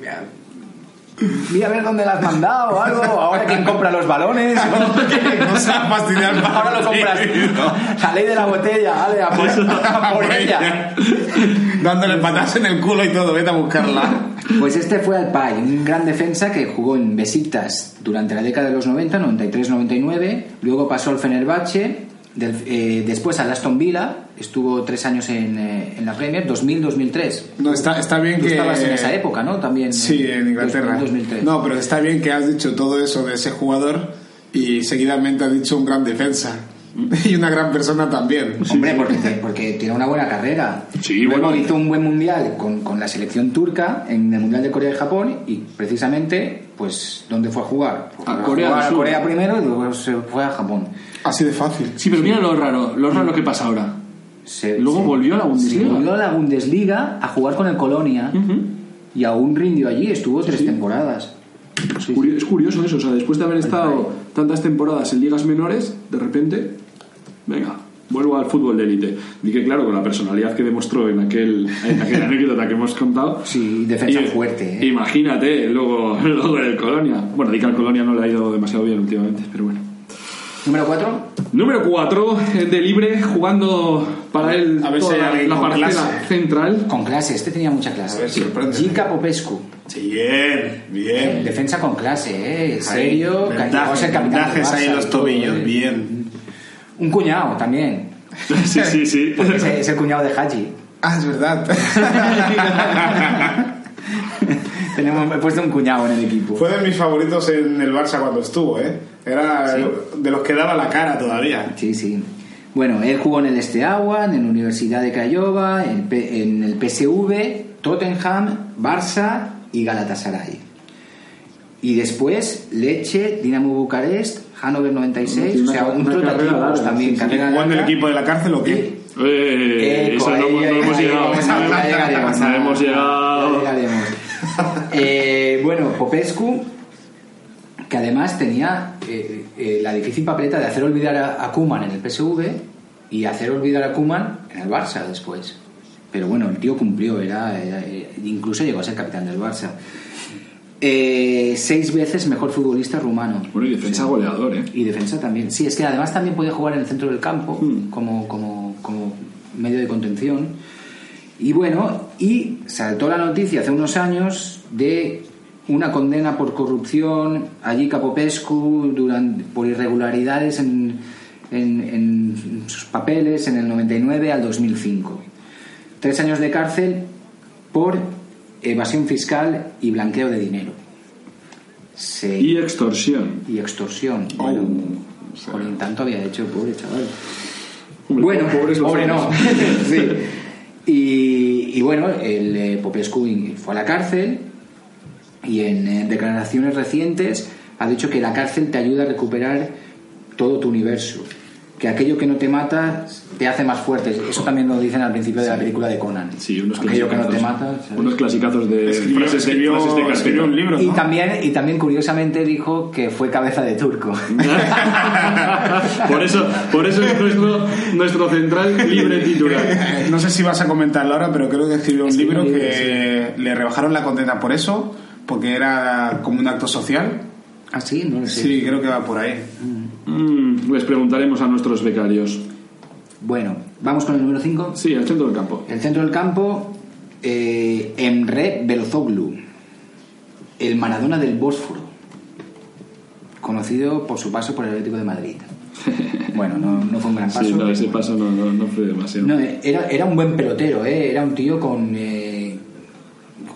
mira a ver dónde la has mandado o algo. Ahora quién compra los balones. (laughs) No se va a fastidiar Ahora lo compras. La ley de la botella, vale, a por, a por ella. (laughs) Dándole patas en el culo y todo, vete a buscarla. Pues este fue Alpay, un gran defensa que jugó en Besiktas durante la década de los 90, 93-99. Luego pasó al Fenerbahce, del- eh, después al Aston Villa. Estuvo tres años en, eh, en la Premier, 2000-2003. No, está, está bien Tú que. estabas en esa época, ¿no? También. Sí, en Inglaterra. 2003. No, pero está bien que has dicho todo eso de ese jugador y seguidamente has dicho un gran defensa. (laughs) Y una gran persona también. Hombre, porque, porque tiene una buena carrera. Sí, Luego bueno. hizo un buen mundial con, con la selección turca en el mundial de Corea y Japón y precisamente, pues, ¿dónde fue a jugar? Fue A Corea a. Corea primero y luego se fue a Japón. Así de fácil. Sí, pero mira lo raro, lo raro que pasa ahora. Se- Luego se- volvió a la Bundesliga. se volvió a la Bundesliga a jugar con el Colonia y aún rindió allí, estuvo tres temporadas. Es curi- es curioso eso, o sea, después de haber estado tantas temporadas en ligas menores, de repente, venga, vuelvo al fútbol de élite. Y que claro, con la personalidad que demostró en aquel en aquella (laughs) anécdota que hemos contado. Sí, defensa y- fuerte, ¿eh? Imagínate, luego, (laughs) luego en el Colonia. Bueno, di que al Colonia no le ha ido demasiado bien últimamente, pero bueno. Número 4. Número 4, de libre, jugando para él A ver si toda hay la, con parcela clase. central. Con clase, este tenía mucha clase. A ver. Gica Popescu. Sí, bien, bien. Defensa con clase, ¿eh? Serio, capitán del vendajes ahí en los todo, tobillos, ¿eh? bien. Un cuñado también. (laughs) Sí, sí, sí. Porque es, es el cuñado de Haji. Ah, es verdad. (laughs) Tenemos, he puesto un cuñado en el equipo. Fue de mis favoritos en el Barça cuando estuvo, ¿eh? Era Sí. de los que daba la cara todavía. Sí, sí. Bueno, él jugó en el Steaua, en la Universidad de Craiova, en, el PSV, Tottenham, Barça y Galatasaray. Y después Leche, Dinamo Bucarest, Hannover 96, Tiene o sea, un larga, también. sí, sí. carrera ¿Jugó en el equipo de la cárcel o qué? Eh, Eco, esa no, no hemos llegado. no hemos- ah, llegado. (laughs) Eh, bueno, Popescu, que además tenía eh, eh, la difícil papeleta de hacer olvidar a, a Koeman en el PSV y hacer olvidar a Koeman en el Barça después. Pero bueno, el tío cumplió, era, era- era- incluso llegó a ser capitán del Barça. Eh, seis veces mejor futbolista rumano. Bueno, y defensa goleador, ¿eh? Y defensa también. Sí, es que además también podía jugar en el centro del campo Mm. como, como, como medio de contención. Y bueno, y saltó la noticia hace unos años de una condena por corrupción allí Capopescu durante, por irregularidades en, en- en sus papeles en el 99 al 2005. Tres años de cárcel por evasión fiscal y blanqueo de dinero. Se- Y extorsión. y extorsión. Oh, Bueno, o sea. por tanto había hecho, pobre chaval. Hombre, bueno, pobres los pobre no. (laughs) Sí. Y, bueno, el eh, Popescu fue a la cárcel y en eh, declaraciones recientes ha dicho que la cárcel te ayuda a recuperar todo tu universo. Que aquello que no te mata te hace más fuerte. Eso también lo dicen al principio de la película de Conan. Sí, unos aquello que no clasicazos. te mata. ¿sabes? Unos clasicazos de Escribió, frases de, escribió- frases de escribió un libro, Y ¿no? también, y también curiosamente dijo que fue cabeza de turco. (laughs) por eso, por eso es nuestro, nuestro central libre titular. No sé si vas a comentarlo ahora, pero creo que escribió un Escribió libro libro, que le rebajaron la condena por eso, porque era como un acto social. ¿Ah, sí? No lo sé. Sí, creo que va por ahí. Mm, les preguntaremos a nuestros becarios. Bueno, vamos con el número 5. Sí, al centro del campo. El centro del campo, eh, Emre Belozoglu, el Maradona del Bósforo, conocido por su paso por el Atlético de Madrid. (laughs) Bueno, no, no fue un gran paso. Sí, no, ese paso no, no, no fue demasiado. No, era, era un buen pelotero, ¿eh? era un tío con. eh,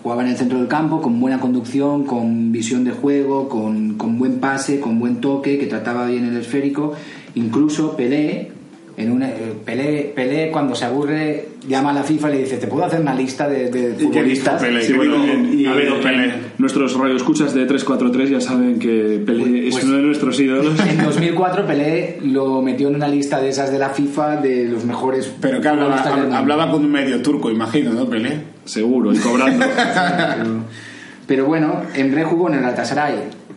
jugaba en el centro del campo, con buena conducción, con visión de juego, con, con buen pase, con buen toque, que trataba bien el esférico. Incluso Pelé, en una, eh, Pelé, Pelé, cuando se aburre, llama a la FIFA y le dice: ¿Te puedo hacer una lista de, de ¿Y qué dijo futbolistas? Pelé? Sí, bueno, en- Y- a ver, y- Pelé. nuestros radioescuchas de 343 ya saben que Pelé Pues- es uno de nuestros ídolos. (laughs) En 2004 Pelé lo metió en una lista de esas de la FIFA de los mejores Pero que hablaba, hablaba con un medio turco, imagino, ¿no, Pelé? Seguro, y cobrando. (laughs) Pero, bueno, Emre jugó en el Galatasaray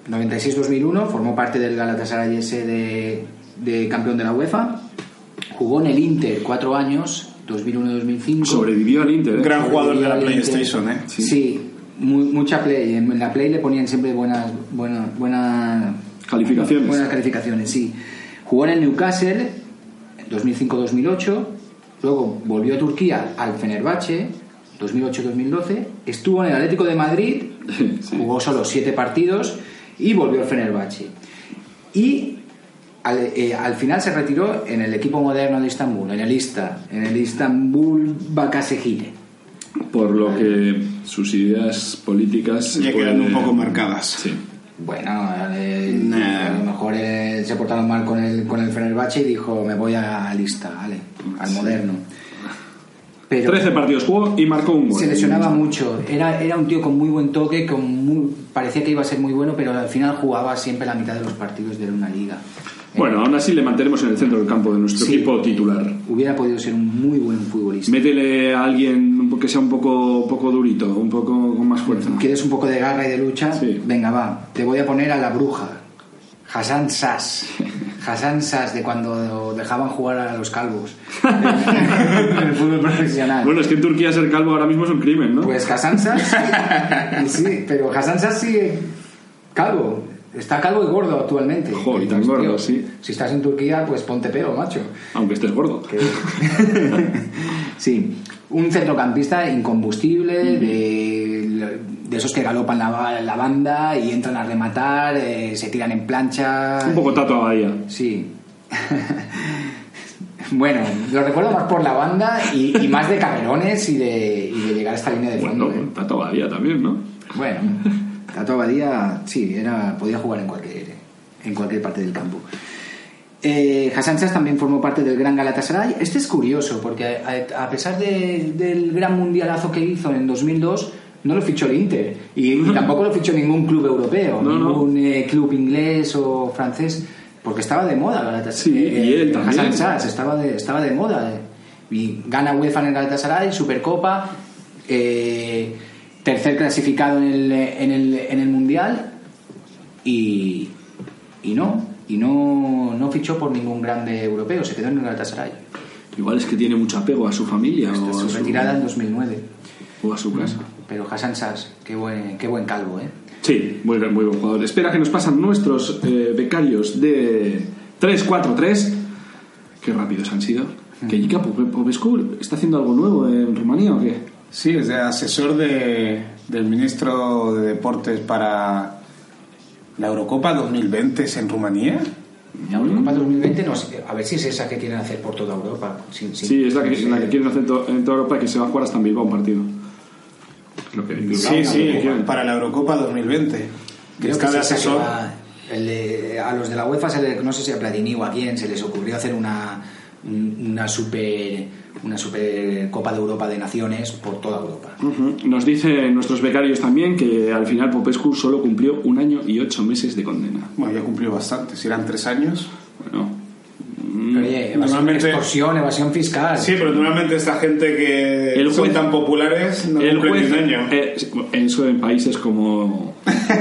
96-2001, formó parte del Galatasaray ese de, de campeón de la UEFA. Jugó en el Inter cuatro años, 2001-2005. Sobrevivió al Inter. ¿eh? Gran jugador de la. PlayStation, ¿eh? Sí, mu- mucha play. En la play le ponían siempre buenas, buenas, buenas Calificaciones. Buenas calificaciones, sí. Jugó en el Newcastle 2005-2008, luego volvió a Turquía al Fenerbahce 2008-2012, estuvo en el Atlético de Madrid, (laughs) Sí. jugó solo siete partidos y volvió al Fenerbahce. Y al, eh, al final se retiró en el equipo moderno de Estambul, en el Ista, en el Istanbul Bakasehire. Por lo que sus ideas políticas Ya pueden- quedan un poco marcadas. Sí. Bueno, eh, Nah. a lo mejor eh, se portaron mal con el, con el Fenerbahce y dijo, me voy a lista, vale, al moderno. Pero 13 partidos jugó y marcó un gol. se lesionaba mucho. Era, era un tío con muy buen toque, con muy- parecía que iba a ser muy bueno, pero al final jugaba siempre la mitad de los partidos de una liga. Bueno, aún así le mantenemos en el centro del campo de nuestro Sí. equipo titular. Hubiera podido ser un muy buen futbolista. Métele a alguien que sea un poco, un poco durito, un poco con más fuerza. ¿Quieres un poco de garra y de lucha? Sí. Venga, va. Te voy a poner a la bruja. Hassan Sass. (laughs) Hassan Sass, de cuando dejaban jugar a los calvos. en (laughs) el fútbol profesional. Bueno, es que en Turquía ser calvo ahora mismo es un crimen, ¿no? Pues Hassan Sass. (laughs) sí, pero Hassan Sass sigue calvo. Está calvo y gordo actualmente. Joder, y tan gordo, tío, sí. Si estás en Turquía, pues ponte pelo, macho. Aunque estés gordo. Que- (laughs) sí, un centrocampista incombustible, de, de esos que galopan la, la banda y entran a rematar, eh, se tiran en plancha. Un poco tato Abadía. Sí. (laughs) bueno, lo recuerdo más por la banda y, y más de carrerones y de, y de llegar a esta línea de fondo. Bueno, ¿eh? tato Abadía también, ¿no? Bueno, Tato Abadía, sí, era, podía jugar en cualquier, en cualquier parte del campo. Eh, Hassan Sass también formó parte del Gran Galatasaray. Este es curioso, porque a, a pesar de- del gran mundialazo que hizo en 2002, no lo fichó el Inter. Y, y (laughs) tampoco lo fichó ningún club europeo, No, no. ningún eh, club inglés o francés, porque estaba de moda Galatasaray. Sí, y él también. Hassan Sass estaba de, estaba de moda. eh. Y gana UEFA en el Galatasaray, Supercopa, eh, tercer clasificado en el, en el, en el Mundial y, y no, y no, no fichó por ningún grande europeo, se quedó en el Galatasaray. Igual es que tiene mucho apego a su familia o a Su su, retirada en 2009. o a su casa. Pero Hassan Sass, qué buen, qué buen calvo, ¿eh? Sí, muy, muy buen jugador. Espera que nos pasan nuestros eh, becarios de 3-4-3. Qué rápidos han sido. ¿Que Ica Pope- Popescu está haciendo algo nuevo en Rumanía o qué? Sí, es de asesor de, del ministro de Deportes para la Eurocopa 2020 es en Rumanía. La Eurocopa 2020, no sé, a ver si es esa que quieren hacer por toda Europa. Sí, sí. Sí, es la que, la que quieren hacer en to- en toda Europa que se va a jugar hasta en Bilbao un partido. Lo que, lo Sí, sí, para la Eurocopa 2020. Creo que que asesor. va- el de- a los de la UEFA, se le- no sé si a Platini o a quién, se les ocurrió hacer una, un- una super una super Copa de Europa de Naciones por toda Europa. Nos dicen nuestros becarios también que al final Popescu solo cumplió un año y ocho meses de condena. Bueno, ya cumplió bastante, si eran tres años. Bueno, Pero, oye, evasión, Normalmente- extorsión, evasión fiscal. Sí, pero normalmente esta gente que El son tan populares no el juez, ni un año. eh, eso en países como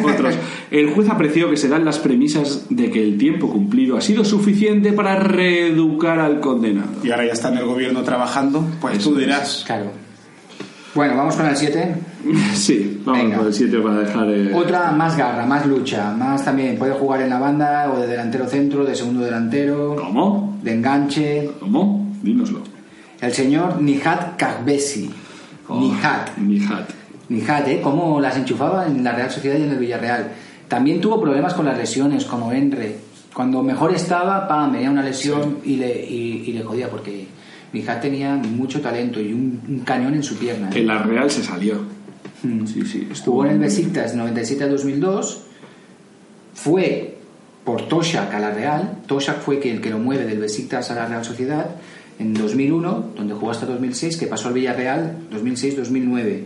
otros, el juez apreció que se dan las premisas de que el tiempo cumplido ha sido suficiente para reeducar al condenado. Y ahora ya está en el gobierno trabajando, pues Eso tú es. dirás. Claro. Bueno, vamos con el 7. (laughs) Sí, vamos Venga. por el sitio para dejar. eh, Otra más garra, más lucha, más también. Puede jugar en la banda o de delantero centro, de segundo delantero, ¿Cómo? de enganche. ¿Cómo? Dínoslo. El señor Nihat Kahbesi. Oh, Nihat. Nihat. ¿Eh? Cómo las enchufaba en la Real Sociedad y en el Villarreal. También tuvo problemas con las lesiones, como Enre. Cuando mejor estaba, pam, venía una lesión y, le, y, y le jodía, porque Nihat tenía mucho talento y un, un cañón en su pierna. ¿eh? En la Real se salió. Mm. Sí, sí. Estuvo en el Besiktas de 97 a 2002. Fue por Toshak a la Real. Toshak fue el que lo mueve del Besiktas a la Real Sociedad en 2001, donde jugó hasta 2006, que pasó al Villarreal 2006-2009.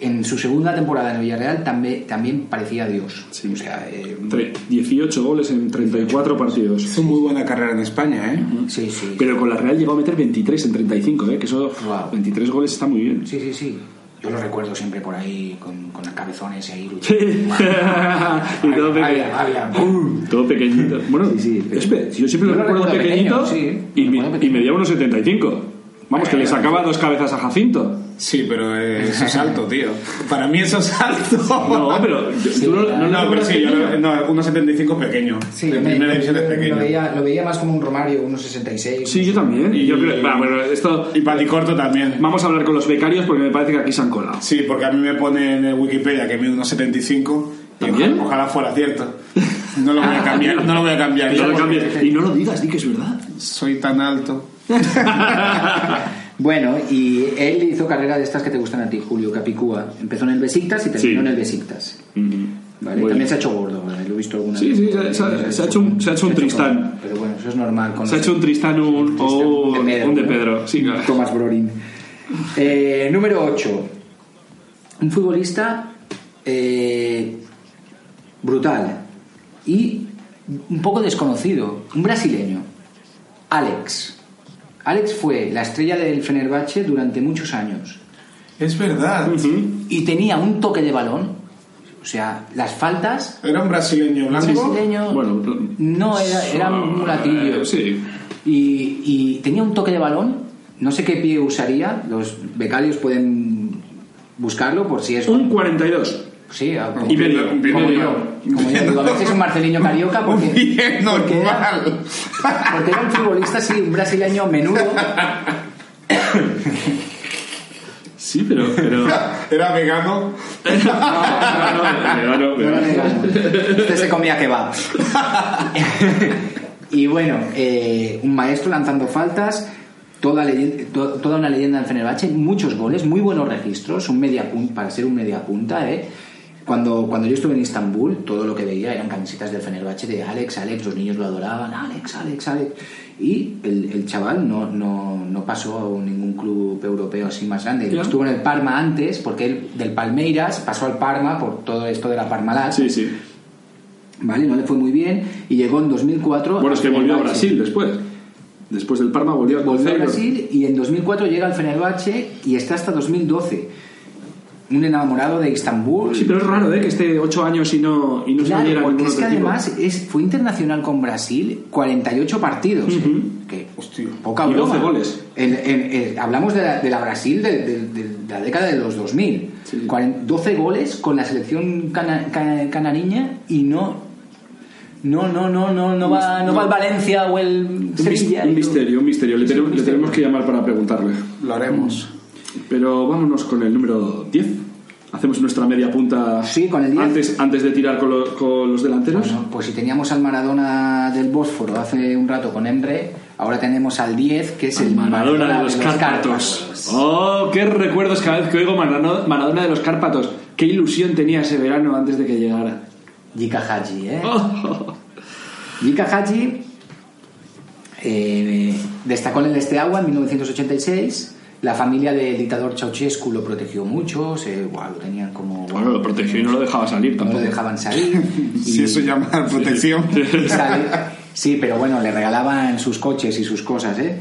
En su segunda temporada en el Villarreal también, también parecía Dios. Sí. O sea, eh, Tre- 18 goles en 34 partidos. Hizo muy buena carrera en España, ¿eh? sí, sí. Pero con la Real llegó a meter 23 en 35, ¿eh? que eso, Wow. 23 goles está muy bien. Sí, sí, sí. Yo lo recuerdo siempre por ahí con, con los cabezones ahí. Sí. (laughs) y todo, había- todo pequeñito. Bueno, Sí, sí, yo siempre lo Yo lo recuerdo recuerdo pequeñito pequeño, sí, y, lo me- y medía unos 75. Vamos, que le sacaba dos cabezas a Jacinto. Sí, pero eh, eso es alto, tío. Para mí eso es alto. No, pero yo- Sí, tú no, pero sí, yo pequeño? lo- no, 1,75 pequeño. Sí, de me- primera división es yo pequeño. Lo veía, lo veía más como un Romario, unos 66. Sí, yo también. Y yo creo, va, bueno, esto, Y Palicorto también. vamos a hablar con los becarios porque me parece que aquí se han colado. Sí, porque a mí me pone en Wikipedia que mide unos 75 y ¿También? ojalá, ojalá fuera cierto. No lo voy a cambiar, no lo voy a cambiar. (laughs) Y no lo digas, di que es verdad. Soy tan alto. (laughs) Bueno, y él hizo carrera de estas que te gustan a ti, Julio Capicúa. Empezó en el Besiktas y terminó Sí. en el Besiktas. ¿vale? También se ha hecho gordo, ¿vale? lo he visto alguna Sí, vez. sí, se se ha- se ha hecho un- se ha hecho un Tristán. Pero bueno, eso es normal. Con Se ha hecho un Tristán un, o un de Pedro. Sí, claro. Tomás Brorin. Eh, número 8. Un futbolista eh, brutal y un poco desconocido. Un brasileño. Alex. Alex fue la estrella del Fenerbahce durante muchos años Es verdad. Ujú. y tenía un toque de balón. O sea, las faltas, Era un brasileño blanco. brasileño, Bueno, no, era, era un mulatillo. eh, sí. Y, y tenía un toque de balón, no sé qué pie usaría, los becarios pueden buscarlo por si es... Un 42. Sí, a- como, Y medio, como medio. yo. Como yo digo, a veces es un marceliño carioca (laughs) porque, Bien porque, era, normal. porque era un futbolista, sí, un brasileño menudo. Sí, pero. pero... (laughs) Era vegano. (laughs) no, no, no, No era vegano. Este se comía kebab. y bueno, eh, un maestro lanzando faltas, toda, leyenda- to- toda una leyenda en Fenerbahce, muchos goles, muy buenos registros, un media punta, para ser un media punta, ¿eh? Cuando, cuando yo estuve en Estambul, todo lo que veía eran camisetas del Fenerbahce de Alex, Alex, los niños lo adoraban, Alex, Alex, Alex. Y el, el chaval no, no, no pasó a ningún club europeo así más grande. Estuvo en el Parma antes, porque él del Palmeiras pasó al Parma por todo esto de la Parmalat. Sí, sí. ¿vale? No le fue muy bien y llegó en 2004. Bueno, es que volvió a. Brasil después. Después del Parma volvió a Volvió a. Brasil y en 2004 llega al Fenerbahce y está hasta 2012. Un enamorado de Istambul. Sí, pero es raro, ¿eh? Que esté 8 años y no, y no se Claro, uniera a porque ningún es que además es, fue internacional con Brasil 48 partidos. ¿eh? Ujú. Que, Hostia. poca Y 12 broma. goles. En- en- en- hablamos de la, de la Brasil de, de- de la década de los 2000. Sí. Cuaren- 12 goles con la selección cana- ca- canariña y no. No, no, no, no, no va, no va el Valencia o el Sevilla. un misterio, un misterio. Le, tenemos- le tenemos que llamar para preguntarle. Lo haremos. Pero vámonos con el número 10. Hacemos nuestra media punta Sí, con el 10. Antes, antes de tirar con, lo- con los delanteros. Bueno, pues si teníamos al Maradona del Bósforo hace un rato con Emre, ahora tenemos al 10, que es el Maradona de los Cárpatos. Oh, qué recuerdos cada vez que oigo Maradona Maradona de los Cárpatos. Qué ilusión tenía ese verano antes de que llegara. Jika Haji, ¿eh? Oh. Jika Haji eh, destacó en el Esteagua en 1986. La familia del dictador Ceausescu lo protegió mucho, se, buah, lo tenían como... Bueno, lo protegió y no lo dejaba salir no tampoco. lo dejaban salir. (laughs) y- Si eso llama protección. (laughs) y sale- sí, pero bueno, le regalaban sus coches y sus cosas, ¿eh?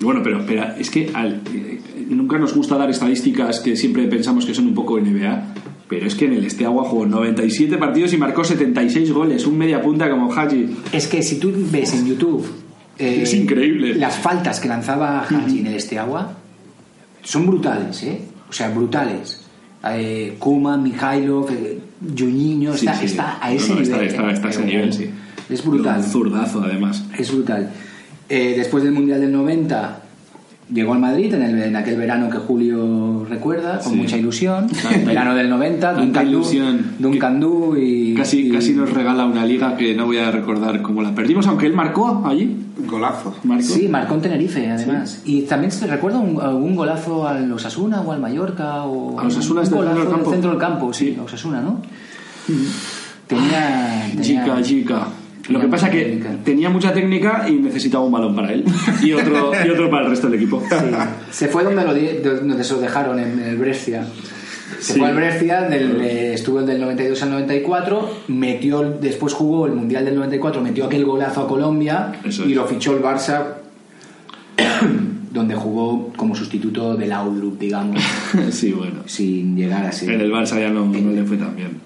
Bueno, pero espera, es que al- eh, nunca nos gusta dar estadísticas que siempre pensamos que son un poco NBA. Pero es que en el Esteagua jugó 97 partidos y marcó 76 goles, un media punta como Haji. Es que si tú ves en YouTube eh, Es increíble. las faltas que lanzaba Haji en el Esteagua son brutales, ¿eh? O sea, brutales. Eh, Kuma, Mikhailov, eh, Juninho, Sí, está, sí. está a ese no, nivel. está- ¿eh? está a ese Pero nivel, sí. Es brutal. Un zurdazo, además. Es brutal. Eh, después del Mundial del 90 llegó al Madrid en, el- en aquel verano que Julio recuerda con Sí. mucha ilusión. Verano del 90, tanta Duncan Du, ilusión. Duncan Du y... Casi, y- casi nos regala una liga que no voy a recordar cómo la perdimos, aunque él marcó allí. Golazo. Marcó. Sí, marcó en Tenerife, además. Y también se recuerda un, algún golazo al Osasuna o al Mallorca o A Osasuna centro del campo. centro del campo, sí, Sí. a Osasuna, ¿no? Tenía, tenía- Chica, chica. Lo que pasa mucha que técnica. tenía mucha técnica y necesitaba un balón para él. Y otro, y otro para el resto del equipo. Sí. (laughs) Se fue donde, lo donde se lo dejaron, en el Brescia. Se fue al Brescia, del, eh, estuvo del 92 al 94, metió, después jugó el Mundial del 94, metió aquel golazo a Colombia Eso y es. lo fichó el Barça, (coughs) donde jugó como sustituto del Outlook, digamos, (laughs) Sí, bueno. sin llegar a ser. En el Barça ya no, no le fue tan bien.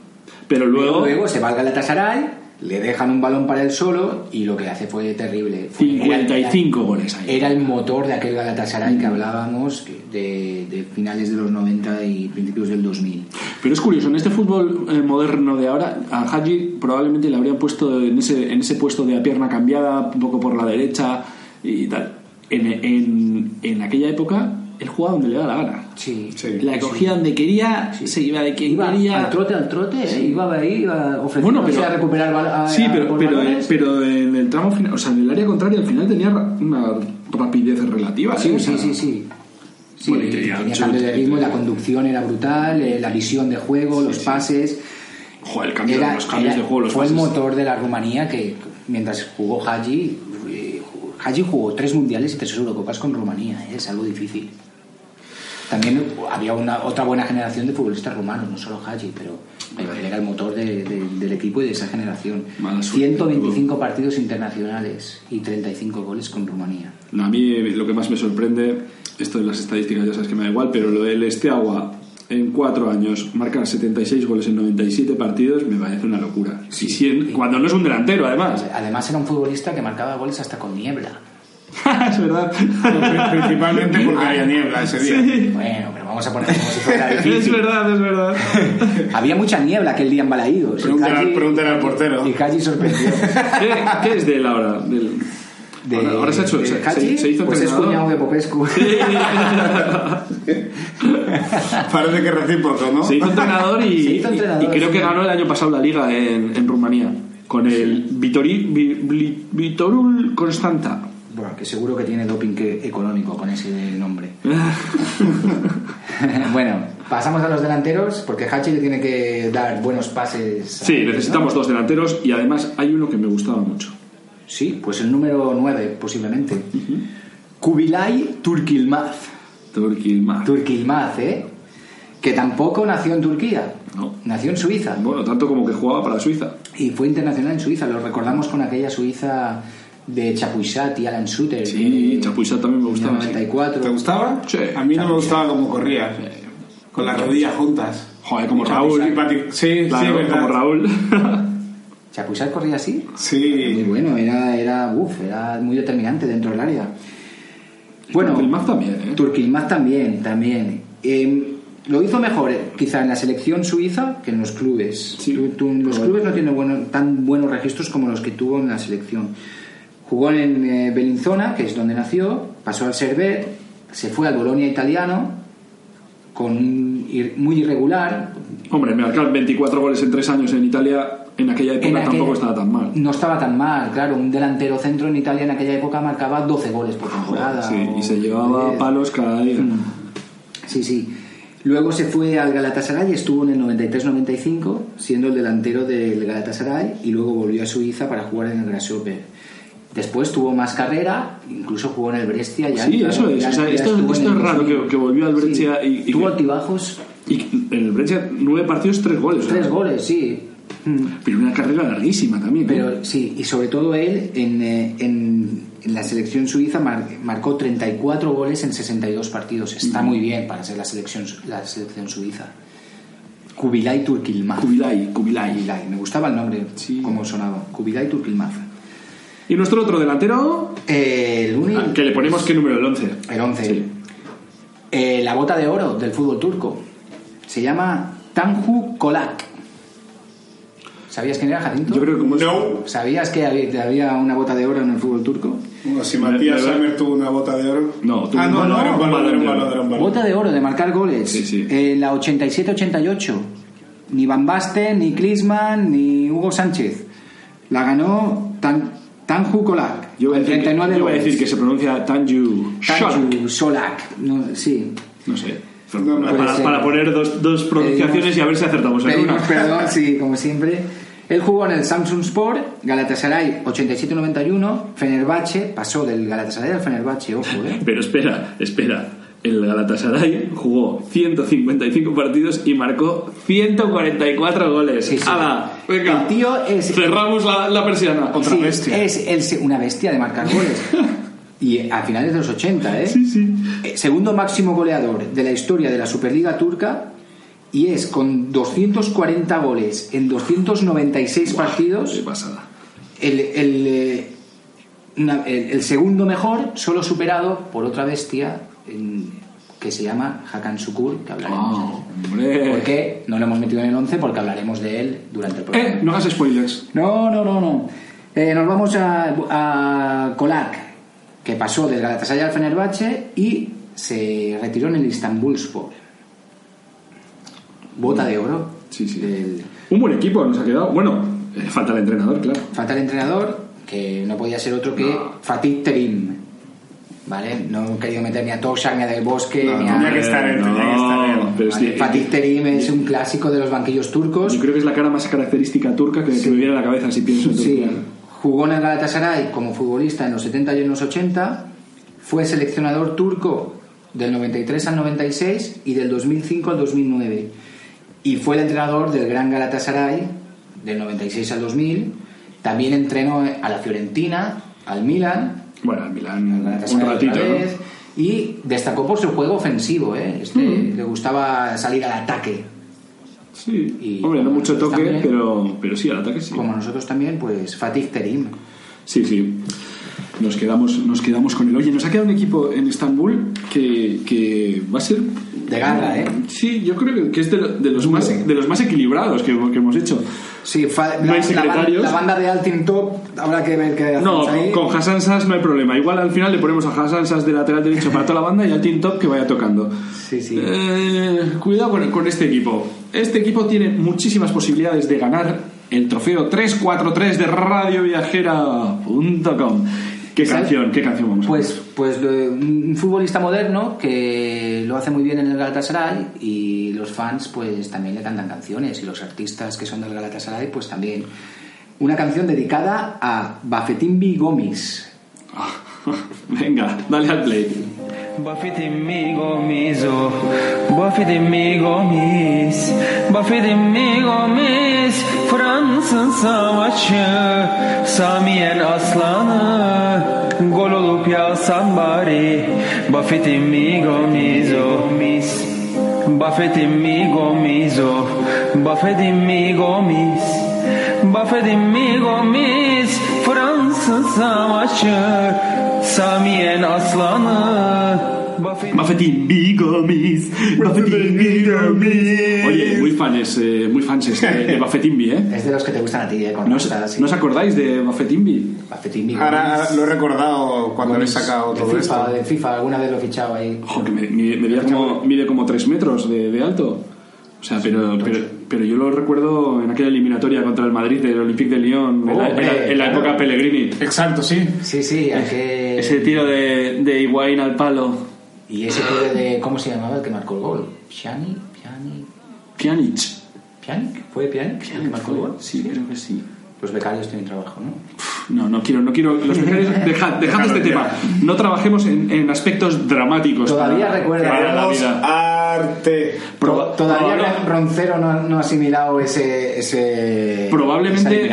Pero Luego, luego, se va al Galatasaray, le dejan un balón para él solo y lo que hace fue terrible. Fue- 55 goles ahí. Era el motor de aquel Galatasaray que hablábamos de, de finales de los 90 y principios del 2000. Pero es curioso, en este fútbol eh, moderno de ahora, a Haji probablemente le habrían puesto en ese, en ese puesto de a pierna cambiada, un poco por la derecha y tal. En, en, en aquella época, él jugaba donde le daba la gana. Sí. Sí. La cogía donde quería, se iba de quien Iba quería. al trote, al trote, ¿eh? iba ahí, iba Bueno, pero, a recuperar a- sí, pero, por pero, en el tramo final, o sea, en el área contraria, al final tenía ra- una rapidez relativa. Sí, ¿eh? O sí, sea, sí, sí. Sí, Bueno, tenía cambio de ritmo, la conducción era brutal, eh, la visión de juego, los pases. Joder, el cambio, Era- los cambios era- de juego, los fue el motor de la Rumanía que mientras jugó Haji, eh, Haji jugó tres mundiales y tres Eurocopas con Rumanía, eh, es algo difícil. También había una otra buena generación de futbolistas rumanos, no solo Haji, pero, era el motor de- de- del equipo y de esa generación. Mala suerte 125 partidos internacionales y 35 goles con Rumanía. No, a mí eh, lo que más me sorprende, esto de las estadísticas ya sabes que me da igual, pero lo del Esteagua en cuatro años marcar 76 goles en 97 partidos me parece una locura. Y si- cuando no es un delantero, además. Además era un futbolista que marcaba goles hasta con niebla. (laughs) es verdad. Principalmente porque (laughs) había niebla ese día. Bueno, pero vamos a poner como si fuera (laughs) es difícil. verdad, es verdad. Había mucha niebla aquel día en Balaídos. Pregúntale al- portero. Y Calle sorprendió. ¿Qué, qué es de él ahora? Del... De, ahora, ahora se ha hecho. de se, se- se hizo pues es entrenador. cuñado de Popescu. Parece que recíproco, ¿no? Se hizo entrenador y, Se hizo entrenador, y creo sí. que ganó el año pasado la liga en, en Rumanía con el Vitorul Constanta. Bueno, que seguro que tiene doping que- económico con ese nombre. (laughs) bueno, pasamos a los delanteros porque Hachi le tiene que dar buenos pases. a- Sí, necesitamos ¿no? dos delanteros y además hay uno que me gustaba mucho. Sí, pues el número 9 posiblemente. Kubilay Turkilmaz. Turquilmaz. Turkilmaz, ¿eh? Que tampoco nació en Turquía. No. Nació en Suiza. Bueno, tanto como que jugaba para Suiza. Y fue internacional en Suiza. Lo recordamos con aquella Suiza de Chapuisat y Alan Suter. Sí, de- Chapuisat también me gustaba, sí. 94. ¿Te gustaba? Sí. A mí no me gustaba cómo corría. Con las rodillas juntas. Joder, como Y Raúl. Sí, Claro, sí, verdad. como Raúl. (laughs) ¿Chapuisat corría así? Muy Sí. bueno, era, era, uf, era muy determinante dentro del área. Bueno, Turquilmaz también, ¿eh? Turquilmaz también, también. Eh, lo hizo mejor, eh, quizá en la selección suiza que en los clubes. Sí. Tú- tú- los clubes no tienen bueno- tan buenos registros como los que tuvo en la selección. Jugó en eh, Bellinzona, que es donde nació, pasó al Servet, se fue al Bolonia italiano, con ir- muy irregular. Hombre, marcar 24 goles en tres años en Italia en aquella época En aquel- tampoco estaba tan mal. No estaba tan mal, claro. Un delantero centro en Italia en aquella época marcaba 12 goles por temporada. Sí, o y se llevaba 10. palos cada día. Mm. Sí, sí. Luego se fue al Galatasaray, estuvo en el 93-95, siendo el delantero del Galatasaray, y luego volvió a Suiza para jugar en el Grasshopper. Después tuvo más carrera, incluso jugó en el Brescia. Ya, Sí, eso es. O sea, esto- es raro 2000. que- que volvió al Brescia y- y tuvo altibajos, Y en el Brescia, nueve partidos, tres goles. tres goles, sí. Mm. Pero una carrera larguísima también. ¿no? Pero sí, y sobre todo él en, eh, en, en la selección suiza mar- marcó 34 goles en 62 partidos. Está muy bien para ser la selección, la selección suiza. Kubilay Turkilmaz. Kubilay, Kubilay. Kubilay, me gustaba el nombre, Sí. como sonaba. Kubilay Turkilmaz. Y nuestro otro delantero, Eh, el único. al que le ponemos qué número, el 11. El 11. Sí. Eh, la bota de oro del fútbol turco. Se llama Tanju Kolak. ¿Sabías quién era Jacinto? Yo creo que como No. ¿Sabías que había, había una bota de oro en el fútbol turco? Bueno, si Matías Me- me- Sammer tuvo una bota de oro. No, tuvo ah, no, un no, era un balón, era un balón era un balón. Bota de oro de marcar goles. Sí, sí. En la 87-88. Ni Van Basten, ni Klinsmann, ni Hugo Sánchez. La ganó Tan, Tanju Kolak. Yo voy a decir, que, 39 yo voy a decir que se pronuncia Tanju. Tanju Solak. No, sí. No sé. No, para, para poner dos, dos pronunciaciones Pedimos- y a ver si acertamos Pedimos una. (laughs) perdón, sí, como siempre. Él jugó en el Samsung Sport, Galatasaray 87-91, Fenerbahce, pasó del Galatasaray al Fenerbahce, ojo, ¿eh? Pero espera, espera. El Galatasaray jugó 155 partidos y marcó 144 goles. Sí, sí. ¡Hala! Venga. El tío es- Cerramos la, la persiana. Otra Sí, bestia. Es el una bestia de marcar goles. y a finales de los 80, ¿eh? Sí, sí. Eh, Segundo máximo goleador de la historia de la Superliga turca y es con 240 goles en 296 Qué partidos pasada. el, el, eh, el- el segundo mejor, solo superado por otra bestia que se llama Hakan Sukur, que hablaremos. Oh, hombre. ¿Por qué? No lo hemos metido en el 11 porque hablaremos de él durante el programa. Eh, no hagas spoilers. No, no, no, no. Eh, nos vamos a, a Kolak, que pasó del Galatasaray al Fenerbahce y se retiró en el Istanbulspor. Bota de oro. Sí, sí. del- Un buen equipo nos ha quedado. Bueno, eh, falta el entrenador, claro. Falta el entrenador, que no podía ser otro que Fatih Terim. ¿Vale? No he querido meter ni a Toshak, ni a Del Bosque, No, ni a... tenía que estar él, tenía que estar él. pero es Vale, que- Fatih Terim es un clásico de los banquillos turcos. Yo creo que es la cara más característica turca que, que me viene a la cabeza si pienso en Sí, Turquía. jugó en el Galatasaray como futbolista en los 70 y en los 80, fue seleccionador turco del 93 al 96 y del 2005 al 2009 y fue el entrenador del Gran Galatasaray del 96 al 2000, también entrenó a la Fiorentina, al Milan, Bueno, al Milan al un ratito, otra ¿no? vez, Y destacó por su juego ofensivo, ¿eh? Este, Mm. Le gustaba salir al ataque. Sí. Y Hombre, no mucho toque, también. pero, pero sí, al ataque sí. Como nosotros también, pues Fatih Terim. Sí, sí. Nos quedamos, nos quedamos con el. Oye, nos ha quedado un equipo en Estambul que, que va a ser. De garra, ¿eh? Sí, yo creo que- es de, de los, más, de los más equilibrados que, que hemos hecho. Sí, No la, hay la secretarios. la banda de Altin Top, habrá que ver qué No, ahí. con Hassan Sass no hay problema. Igual al final le ponemos a Hassan Sass de lateral derecho para toda la banda y al Team Top que vaya tocando. Sí, sí. Eh, cuidado con, con este equipo. Este equipo tiene muchísimas posibilidades de ganar el trofeo 343 de radioviajera.com. ¿Qué ¿Sabes? canción? ¿Qué canción vamos a Pues, pues eh, un futbolista moderno que lo hace muy bien en el Galatasaray y los fans pues también le cantan canciones y los artistas que son del Galatasaray pues también. Una canción dedicada a Bafetimbi Gomis. (laughs) Venga, dale al play. Buffett'immi gomizo, buffett'immi gomis, buffett'immi gomis, Fransız savaşı, Samiyen aslanı, gol olup yağsan bari, Buffett'immi gomizo, mis, Buffett'immi gomizo, Buffett'immi gomis, Buffett'immi gomis, Fransız savaşı, Samiyen aslanı, Buffetín Bigomis, Buffetín Bigomis. Oye, muy fans, eh, muy fans este de (laughs) Buffetimbi, ¿eh? Es de los que te gustan a ti, ¿eh? Con ¿No os, así. ¿no os acordáis de Buffetimbi? Bafetimbi Ahora Gomis. lo he recordado cuando habéis sacado de todo FIFA, esto. de FIFA, alguna vez lo he fichado ahí. Ojo, que me, me- medía como, mide como 3 metros de, de alto. O sea, pero, pero, pero yo lo recuerdo en aquella eliminatoria contra el Madrid del Olympique de Lyon, en, la, en la- en la Hombre, época Pellegrini. Exacto, sí. Sí, sí, aquel... Ese tiro de, de Higuaín al palo. Y ese tiro de... ¿Cómo se llamaba el que marcó el gol? ¿Piani? ¿Piani? Pjanic. ¿Pjanic? ¿Fue Pjanic el que marcó el gol? Sí, creo que sí. Los becarios tienen trabajo, ¿no? No, no quiero, no quiero. Los becarios, (laughs) dejad, dejad este tema. No trabajemos en, en aspectos dramáticos. Todavía para- recuerda- para la vida. arte. Todavía probable- Roncero no, no ha asimilado ese... Probablemente,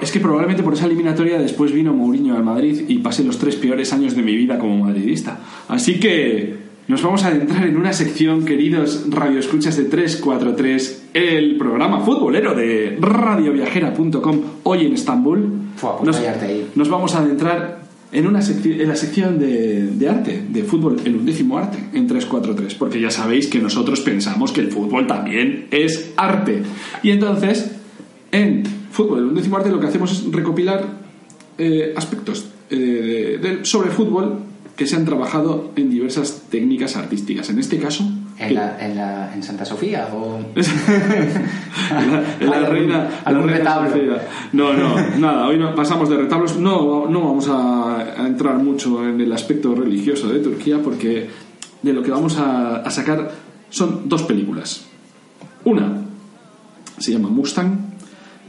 es que probablemente por esa eliminatoria después vino Mourinho al Madrid y pasé los tres peores años de mi vida como madridista. Así que nos vamos a adentrar en una sección, queridos radioescuchas de 343, el programa futbolero de radioviajera.com, hoy en Estambul. Fua, pues nos, ahí. nos vamos a adentrar en, una en la sección de, de arte, de fútbol, el undécimo arte, en 343, porque ya sabéis que nosotros pensamos que el fútbol también es arte. Y entonces, en fútbol, el undécimo arte, lo que hacemos es recopilar eh, aspectos eh, de- de- sobre fútbol que se han trabajado en diversas técnicas artísticas. En este caso, ¿En, la, en, la, ¿En Santa Sofía o...? (laughs) la, la ¿Hay algún- reina, algún reina retablo? Sofía. No, no, nada, hoy no, pasamos de retablos. No, no vamos a, a entrar mucho en el aspecto religioso de Turquía porque de lo que vamos a, a sacar son dos películas. Una se llama Mustang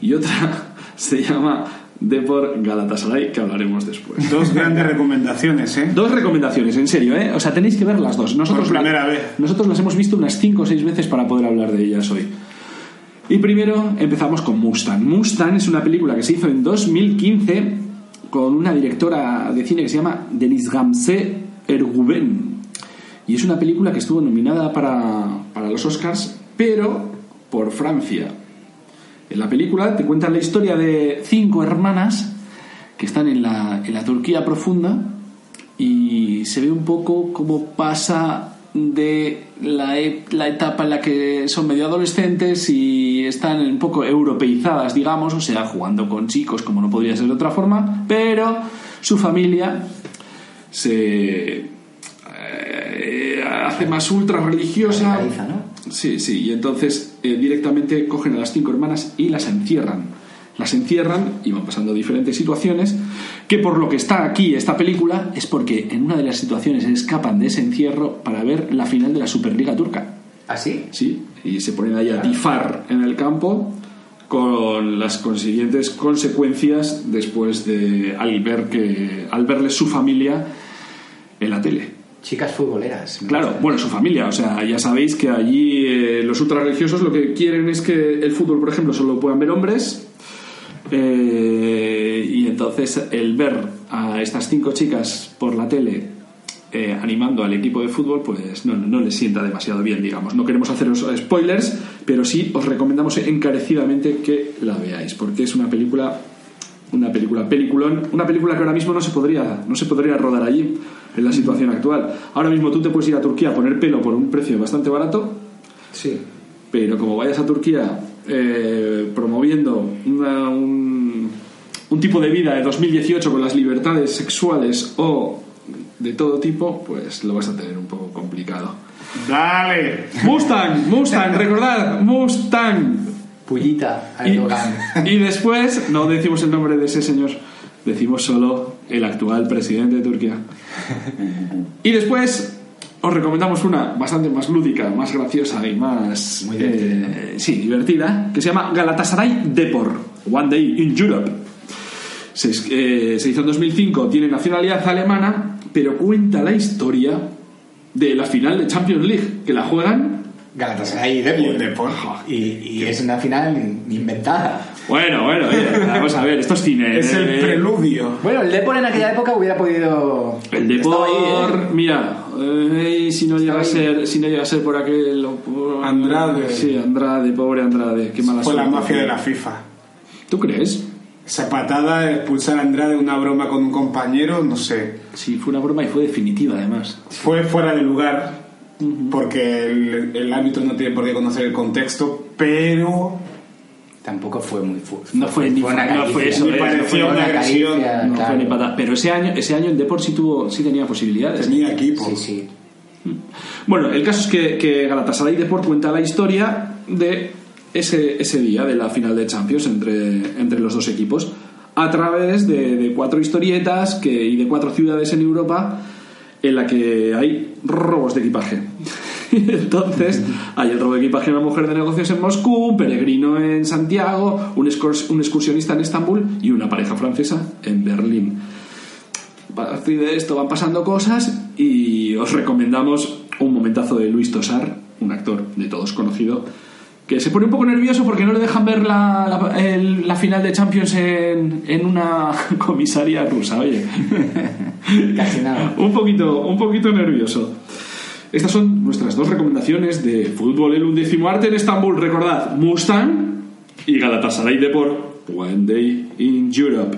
y otra (laughs) se llama Depor Galatasaray, que hablaremos después. Dos grandes recomendaciones, ¿eh? Dos recomendaciones, en serio, ¿eh? O sea, tenéis que ver las dos. Nosotros, Por primera la- vez. nosotros las hemos visto unas 5 o 6 veces para poder hablar de ellas hoy. Y primero empezamos con Mustang. Mustang es una película que se hizo en 2015 con una directora de cine que se llama Denise Gamse Erguben. Y es una película que estuvo nominada para, para los Oscars, pero por Francia. En la película te cuentan la historia de cinco hermanas que están en la, en la Turquía profunda y se ve un poco cómo pasa de la, e- la etapa en la que son medio adolescentes y están un poco europeizadas, digamos, o sea, jugando con chicos como no podría ser de otra forma, pero su familia se eh, hace más ultra religiosa. ¿no? Sí, sí, y entonces eh, directamente cogen a las cinco hermanas y las encierran. Las encierran y van pasando diferentes situaciones, que por lo que está aquí esta película es porque en una de las situaciones escapan de ese encierro para ver la final de la Superliga turca. ¿Ah, sí? Sí, y se ponen ahí a tifar en el campo con las consiguientes consecuencias después de al ver que al verles su familia en la tele. Chicas futboleras. Claro, gusta. bueno, su familia, o sea, ya sabéis que allí eh, los ultrarreligiosos lo que quieren es que el fútbol, por ejemplo, solo puedan ver hombres. eh, y entonces el ver a estas cinco chicas por la tele eh, animando al equipo de fútbol, pues no, no les sienta demasiado bien, digamos. No queremos haceros spoilers, pero sí os recomendamos encarecidamente que la veáis, porque es una película una película peliculón, una película que ahora mismo no se podría no se podría rodar allí en la situación actual. Ahora mismo tú te puedes ir a Turquía a poner pelo por un precio bastante barato, Sí. pero como vayas a Turquía eh, promoviendo una- un, un tipo de vida de 2018 con las libertades sexuales o de todo tipo, pues lo vas a tener un poco complicado. Dale. Mustang, Mustang, (laughs) recordad, Mustang. Pullita a Y, Erdogan. y después, no decimos el nombre de ese señor, decimos solo el actual presidente de Turquía. Y después os recomendamos una bastante más lúdica, más graciosa y más Muy divertida, eh, sí, divertida, que se llama Galatasaray Depor, One Day in Europe. Se, eh, se hizo en 2005, tiene nacionalidad alemana, pero cuenta la historia de la final de Champions League, que la juegan Galatasaray y Y Depor. Depor. Y, y es una final inventada. Bueno, bueno, oye, vamos a ver, esto es cine. Es el eh, preludio. Bueno, el Depor en aquella época hubiera podido... El Estaba ahí, Depor, ¿eh? mira, eh, si no llega a ser, si no llega a ser por aquel por- Andrade. Sí, Andrade, pobre Andrade, qué mala Fue la mafia de la FIFA. ¿Tú crees? Esa patada, expulsar a Andrade de una broma con un compañero, no sé. Sí, fue una broma y fue definitiva además. Fue fuera de lugar porque el, el árbitro no tiene por qué conocer el contexto, pero Tampoco fue muy... fu- No fue ni- una no fue eso, eh, pareció no fue una caricia, agresión. No claro. fue ni patada. Pero ese año, ese año el Depor sí tuvo, sí tenía posibilidades. Tenía equipo. Sí, sí. Bueno, el caso es que, que Galatasaray Deport cuenta la historia de ese, ese día de la final de Champions entre, entre los dos equipos a través de, de cuatro historietas que, y de cuatro ciudades en Europa en la que hay robos de equipaje. (laughs) Entonces, hay el robo de equipaje de una mujer de negocios en Moscú, un peregrino en Santiago, un, excurs- un excursionista en Estambul y una pareja francesa en Berlín. A partir de esto van pasando cosas y os recomendamos un momentazo de Luis Tosar, un actor de todos conocido, que se pone un poco nervioso porque no le dejan ver la, la- el- la final de Champions en, en una (laughs) comisaría rusa, oye. Casi nada. (laughs) un, poquito, un poquito nervioso. Estas son nuestras dos recomendaciones de fútbol el undécimo arte en Estambul. Recordad, Mustang y Galatasaray Depor, One Day in Europe.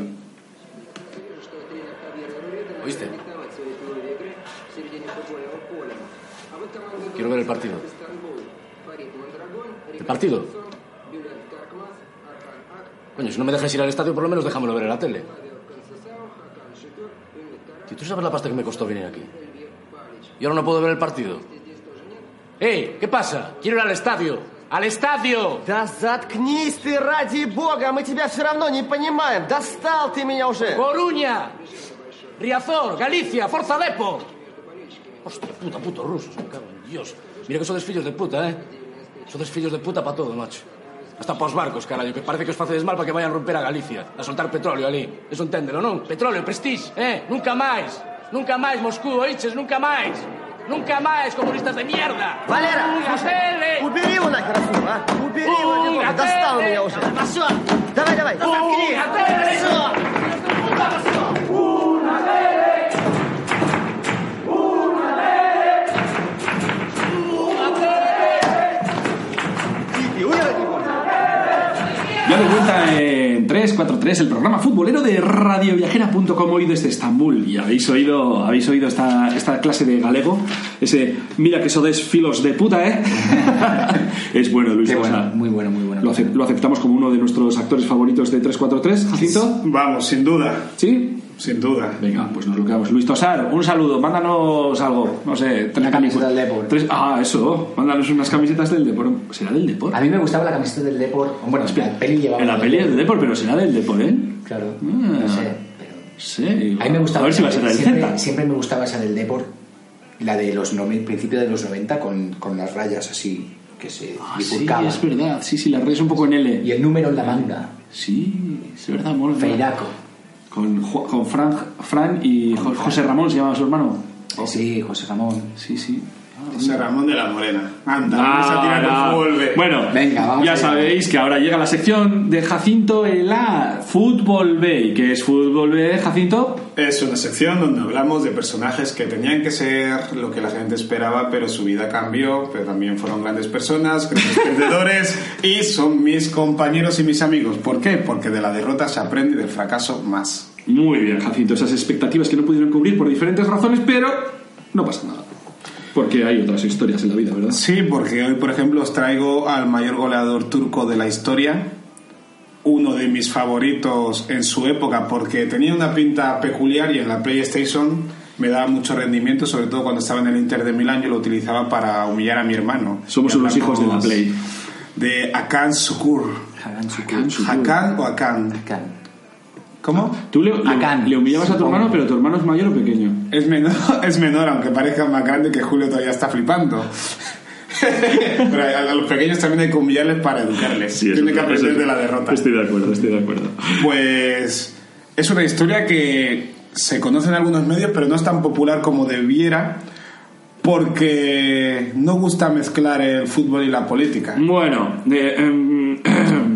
¿Oíste? Quiero ver el partido ¿El partido? Coño, si no me dejas ir al estadio, por lo menos déjamelo ver en la tele. Si tú sabes la pasta que me costó venir aquí. Y ahora no puedo ver el partido. ¡Ey! ¿Qué pasa? Quiero ir al estadio. ¡Al estadio! Да заткнись ты, ради бога, мы тебя все равно не понимаем. Достал ты меня уже. ¡Coruña! Riazor, Galicia, Forza Depo. Hostia puta, puto rusos, me cago en Dios. Mira que sodes fillos de puta, eh? Sodes fillos de puta para todo, macho. Hasta para os barcos, carallo, que parece que os facedes mal para que vayan a romper a Galicia, a soltar petróleo ali. Eso enténdelo, non? Petróleo, prestige, eh? Nunca máis. Nunca máis, Moscú, oíches? Nunca máis. Nunca máis, comunistas de mierda. Валера, Una слушай, tele. убери его нахер отсюда, а? Убери его Уй, немного, а достал ты- меня уже. Все, давай, давай. Una tele. Ya de vuelta en 343, el programa futbolero de radioviajera.com hoy desde Estambul. Y habéis oído, habéis oído esta, esta clase de galego, ese mira que sodes filos de puta, ¿eh? (laughs) es bueno, Luis Qué bueno, muy bueno, muy bueno. Lo aceptamos como uno de nuestros actores favoritos de 343, Jacinto. Vamos, sin duda. ¿Sí? Sin duda. Venga, pues nos lo quedamos. Luis Tosar, un saludo, mándanos algo, no sé, tres Una camiseta películas. del Depor. Tres- ah, eso, mándanos unas camisetas del Depor. ¿Será del Depor? A mí me gustaba la camiseta del Depor. Bueno, Espera, la peli llevaba... En la peli es del Depor, pero será del Depor, ¿eh? Claro. Ah. No sé, pero... Sí. A mí me gustaba... A ver si va a ser del siempre, siempre me gustaba esa del Depor. La de los noven- principio de los 90 con, con las rayas así que se Ah, sí, es verdad. Sí, sí, la rayas un poco en L. Y el número en la manga. Sí, es verdad, verdad. Feiraco. Con, Ju- con Fran, Fran y Jo- José Ramón se llamaba su hermano. Sí, José Ramón. Sí, sí. José Ramón de la Morena. Anda, Ah, vamos a tirar con fútbol B. Bueno, Venga, vamos ya sabéis que ahora llega la sección de Jacinto en la Fútbol B. ¿Y qué es Fútbol B, Jacinto? Es una sección donde hablamos de personajes que tenían que ser lo que la gente esperaba, pero su vida cambió, pero también fueron grandes personas, grandes (laughs) perdedores y son mis compañeros y mis amigos. ¿Por qué? Porque de la derrota se aprende y del fracaso más. Muy bien, Jacinto. Esas expectativas que no pudieron cubrir por diferentes razones, pero no pasa nada. Porque hay otras historias en la vida, ¿verdad? Sí, porque hoy, por ejemplo, os traigo al mayor goleador turco de la historia, uno de mis favoritos en su época, porque tenía una pinta peculiar y en la PlayStation me daba mucho rendimiento, sobre todo cuando estaba en el Inter de Milán, yo lo utilizaba para humillar a mi hermano. Somos unos hijos de la Play. De Akan Sukur. Hakan Sukur. ¿Hakan o Akan? Can. ¿Cómo? Tú le, le- humillabas a tu hermano, pero tu hermano es mayor o pequeño. Es menor, (laughs) es menor, aunque parezca más grande que Julio todavía está flipando. (laughs) Pero a a los pequeños también hay que humillarles para educarles. Tienen que aprender de la derrota. Estoy de acuerdo, estoy de acuerdo. Pues es una historia que se conoce en algunos medios, pero no es tan popular como debiera, porque no gusta mezclar el fútbol y la política. Bueno, eh, em,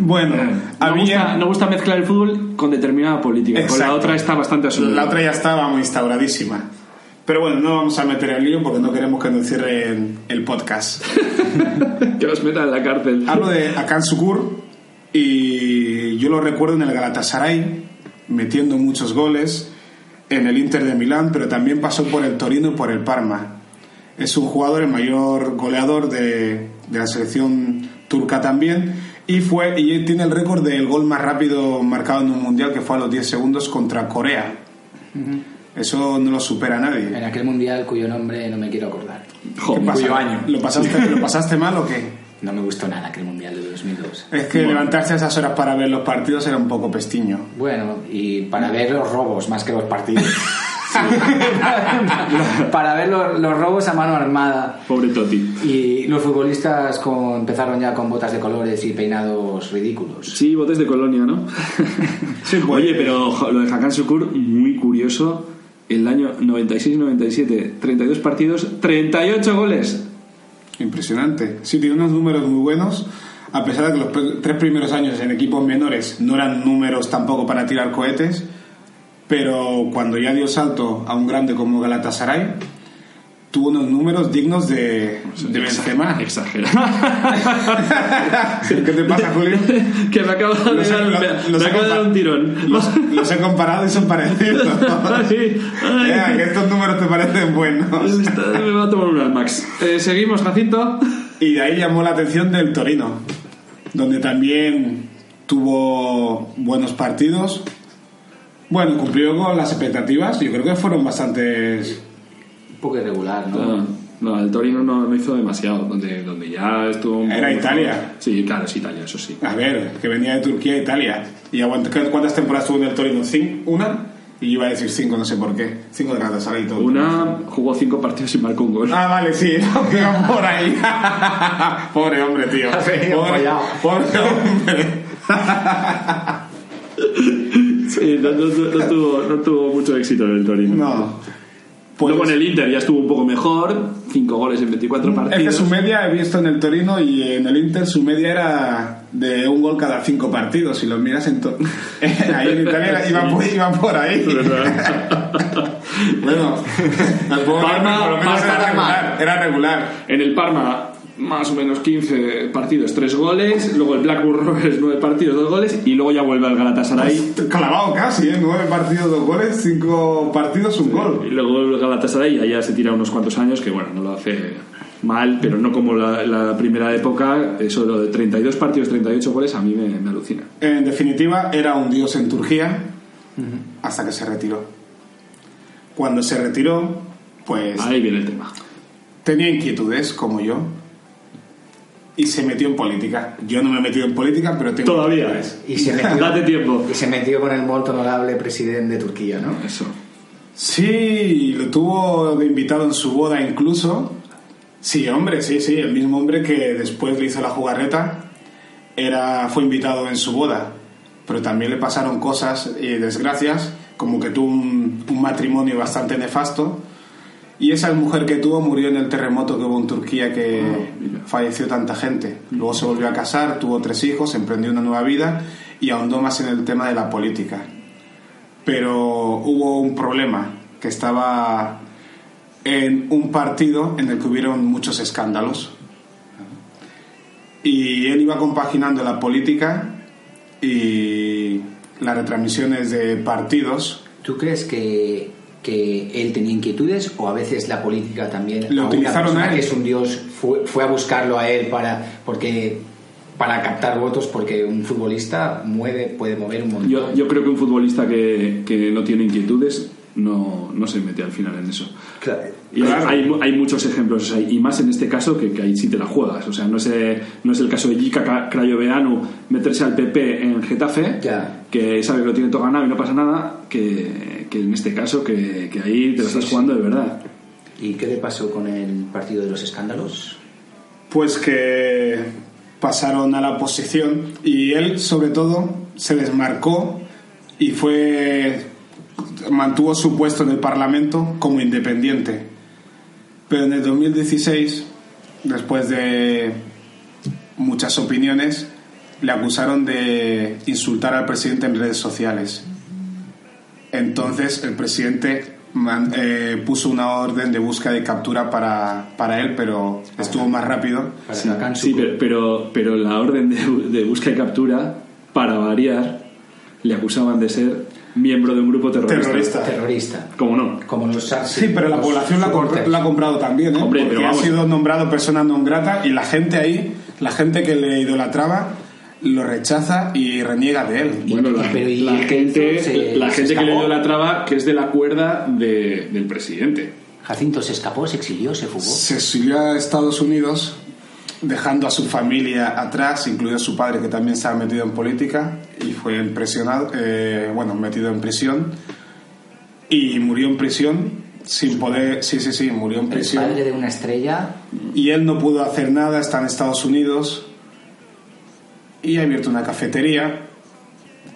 Bueno, no, había- gusta, no gusta mezclar el fútbol con determinada política. Con la otra está bastante asumida. La otra ya estaba muy instauradísima. Pero bueno, no vamos a meter el lío porque no queremos que nos cierren el podcast. (laughs) que los metan en la cárcel. Hablo de Akan Sukur y yo lo recuerdo en el Galatasaray, metiendo muchos goles, en el Inter de Milán, pero también pasó por el Torino y por el Parma. Es un jugador, el mayor goleador de, de la selección turca también, y, fue, y tiene el récord del gol más rápido marcado en un mundial, que fue a los 10 segundos contra Corea. Eso no lo supera nadie. En aquel mundial cuyo nombre no me quiero acordar. Jo, ¿Qué pasa? cuyo año. ¿Lo pasaste, ¿Lo pasaste mal o qué? No me gustó nada aquel mundial de 2002. Es que levantarse a esas horas para ver los partidos era un poco pestiño. Bueno, y para ver los robos más que los partidos. (laughs) (laughs) para ver los, los robos a mano armada. Pobre Toti. Y los futbolistas con- empezaron ya con botas de colores y peinados ridículos. Sí, botes de colonia, ¿no? (laughs) Sí, pues. Oye, pero lo de Hakan Sukur, muy curioso. El año 96-97, 32 partidos, 38 goles. Impresionante. Sí, tiene unos números muy buenos. A pesar de que los tres primeros años en equipos menores no eran números tampoco para tirar cohetes, pero cuando ya dio salto a un grande como Galatasaray, tuvo unos números dignos de, de Benzema. Exagera. (laughs) ¿Qué te pasa, Julio? que me acaba de Los he- dar, los me he acaba de dar un tirón. Los, he comparado y son parecidos. Sí. (laughs) Ay. Que estos números te parecen buenos. Me va a tomar un Almax. Eh, Seguimos, Jacinto. Y de ahí llamó la atención del Torino, donde también tuvo buenos partidos. Bueno, cumplió con las expectativas. Yo creo que fueron bastantes. Un poco irregular, ¿no? No, no, el Torino no, no hizo demasiado. Donde, donde ya estuvo. un Era Italia. mejor. Sí, claro, es Italia, eso sí. A ver, que venía de Turquía a Italia. ¿Y cuántas temporadas tuvo en el Torino? ¿Cin- ¿Una? Y yo iba a decir cinco, no sé por qué. Cinco de Galatasaray y todo. Una jugó cinco partidos y marcó un gol. Ah, vale, sí, (laughs) no, por ahí. (laughs) pobre hombre, tío. Pobre, pobre hombre. (laughs) Sí, no, no- no- no tuvo, no tuvo mucho éxito en el Torino. No. Pues, Luego en el Inter ya estuvo un poco mejor, 5 goles en 24 Es que partidos. su media, he visto en el Torino y en el Inter, su media era de un gol cada cinco partidos. Si lo miras en (laughs) ahí en Italia iban por, iban por ahí. (laughs) bueno, el pobre Parma, por lo menos Parma, era regular. Era regular. En el Parma, más o menos 15 partidos, 3 goles. Luego el Blackburn (laughs) Rovers, 9 partidos, 2 goles. Y luego ya vuelve al Galatasaray. Clavado casi, ¿eh? Nueve partidos, dos goles, cinco partidos, un gol. Y luego el Galatasaray ya, ya se tira unos cuantos años, que bueno, no lo hace mal, pero no como la, la primera época. Eso lo de 32 partidos, 38 goles, a mí me, me alucina. En definitiva, era un dios en Turquía hasta que se retiró. Cuando se retiró, pues Ahí viene el tema. tenía inquietudes como yo y se metió en política. Yo no me he metido en política, pero tengo Todavía. inquietudes. Y se metió, Date tiempo. y se metió con el muy honorable presidente de Turquía, ¿no? Eso. Sí, lo tuvo de invitado en su boda incluso. Sí, hombre, sí, sí, el mismo hombre que después le hizo la jugarreta era, fue invitado en su boda. Pero también le pasaron cosas y desgracias, como que tuvo un, un matrimonio bastante nefasto Y esa mujer que tuvo murió en el terremoto que hubo en Turquía que falleció tanta gente. Luego se volvió a casar, tuvo tres hijos, emprendió una nueva vida y ahondó más en el tema de la política. Pero hubo un problema, que estaba en un partido en el que hubieron muchos escándalos. Y él iba compaginando la política y las retransmisiones de partidos. ¿Tú crees que, que él tenía inquietudes o a veces la política también? Lo a utilizaron persona a él. que es un dios fue, fue a buscarlo a él para porque para captar votos porque un futbolista mueve puede mover un montón. Yo, yo creo que un futbolista que, que no tiene inquietudes no, no se mete al final en eso. Y hay- hay, hay muchos ejemplos, o sea, y más en este caso que, que ahí sí te la juegas. O sea, no es, no es el caso de Jika Crayoveanu meterse al PP en Getafe, Ya. que sabe que lo tiene todo ganado y no pasa nada, que, que en este caso que, que ahí te lo estás jugando de verdad. ¿Y qué le pasó con el partido de los escándalos? Pues que pasaron a la oposición y él sobre todo se desmarcó y fue mantuvo su puesto en el Parlamento como independiente. Pero en el 2016, después de muchas opiniones, le acusaron de insultar al presidente en redes sociales. Entonces el presidente eh, puso una orden de búsqueda y captura para, para él, pero estuvo más rápido. Sí, pero, pero la orden de, de búsqueda y captura, para variar, le acusaban de ser miembro de un grupo terrorista. Terrorista. terrorista. ¿Cómo no? Como los Sí, pero la población la, supporters. la ha comprado también, ¿eh? Hombre, Porque pero ha sido nombrado persona non grata y la gente ahí, la gente que le idolatraba, lo rechaza y reniega de él. Bueno, la, pero ¿y la gente, se- la gente que le idolatraba que es de la cuerda de- del presidente. Jacinto se escapó, se exilió, se fugó. Se exilió a Estados Unidos dejando a su familia atrás, incluido su padre que también se ha metido en política y fue impresionado, eh, bueno, metido en prisión y murió en prisión sin poder, sí, sí, sí, murió en El prisión. padre de una estrella y él no pudo hacer nada, está en Estados Unidos y ha abierto una cafetería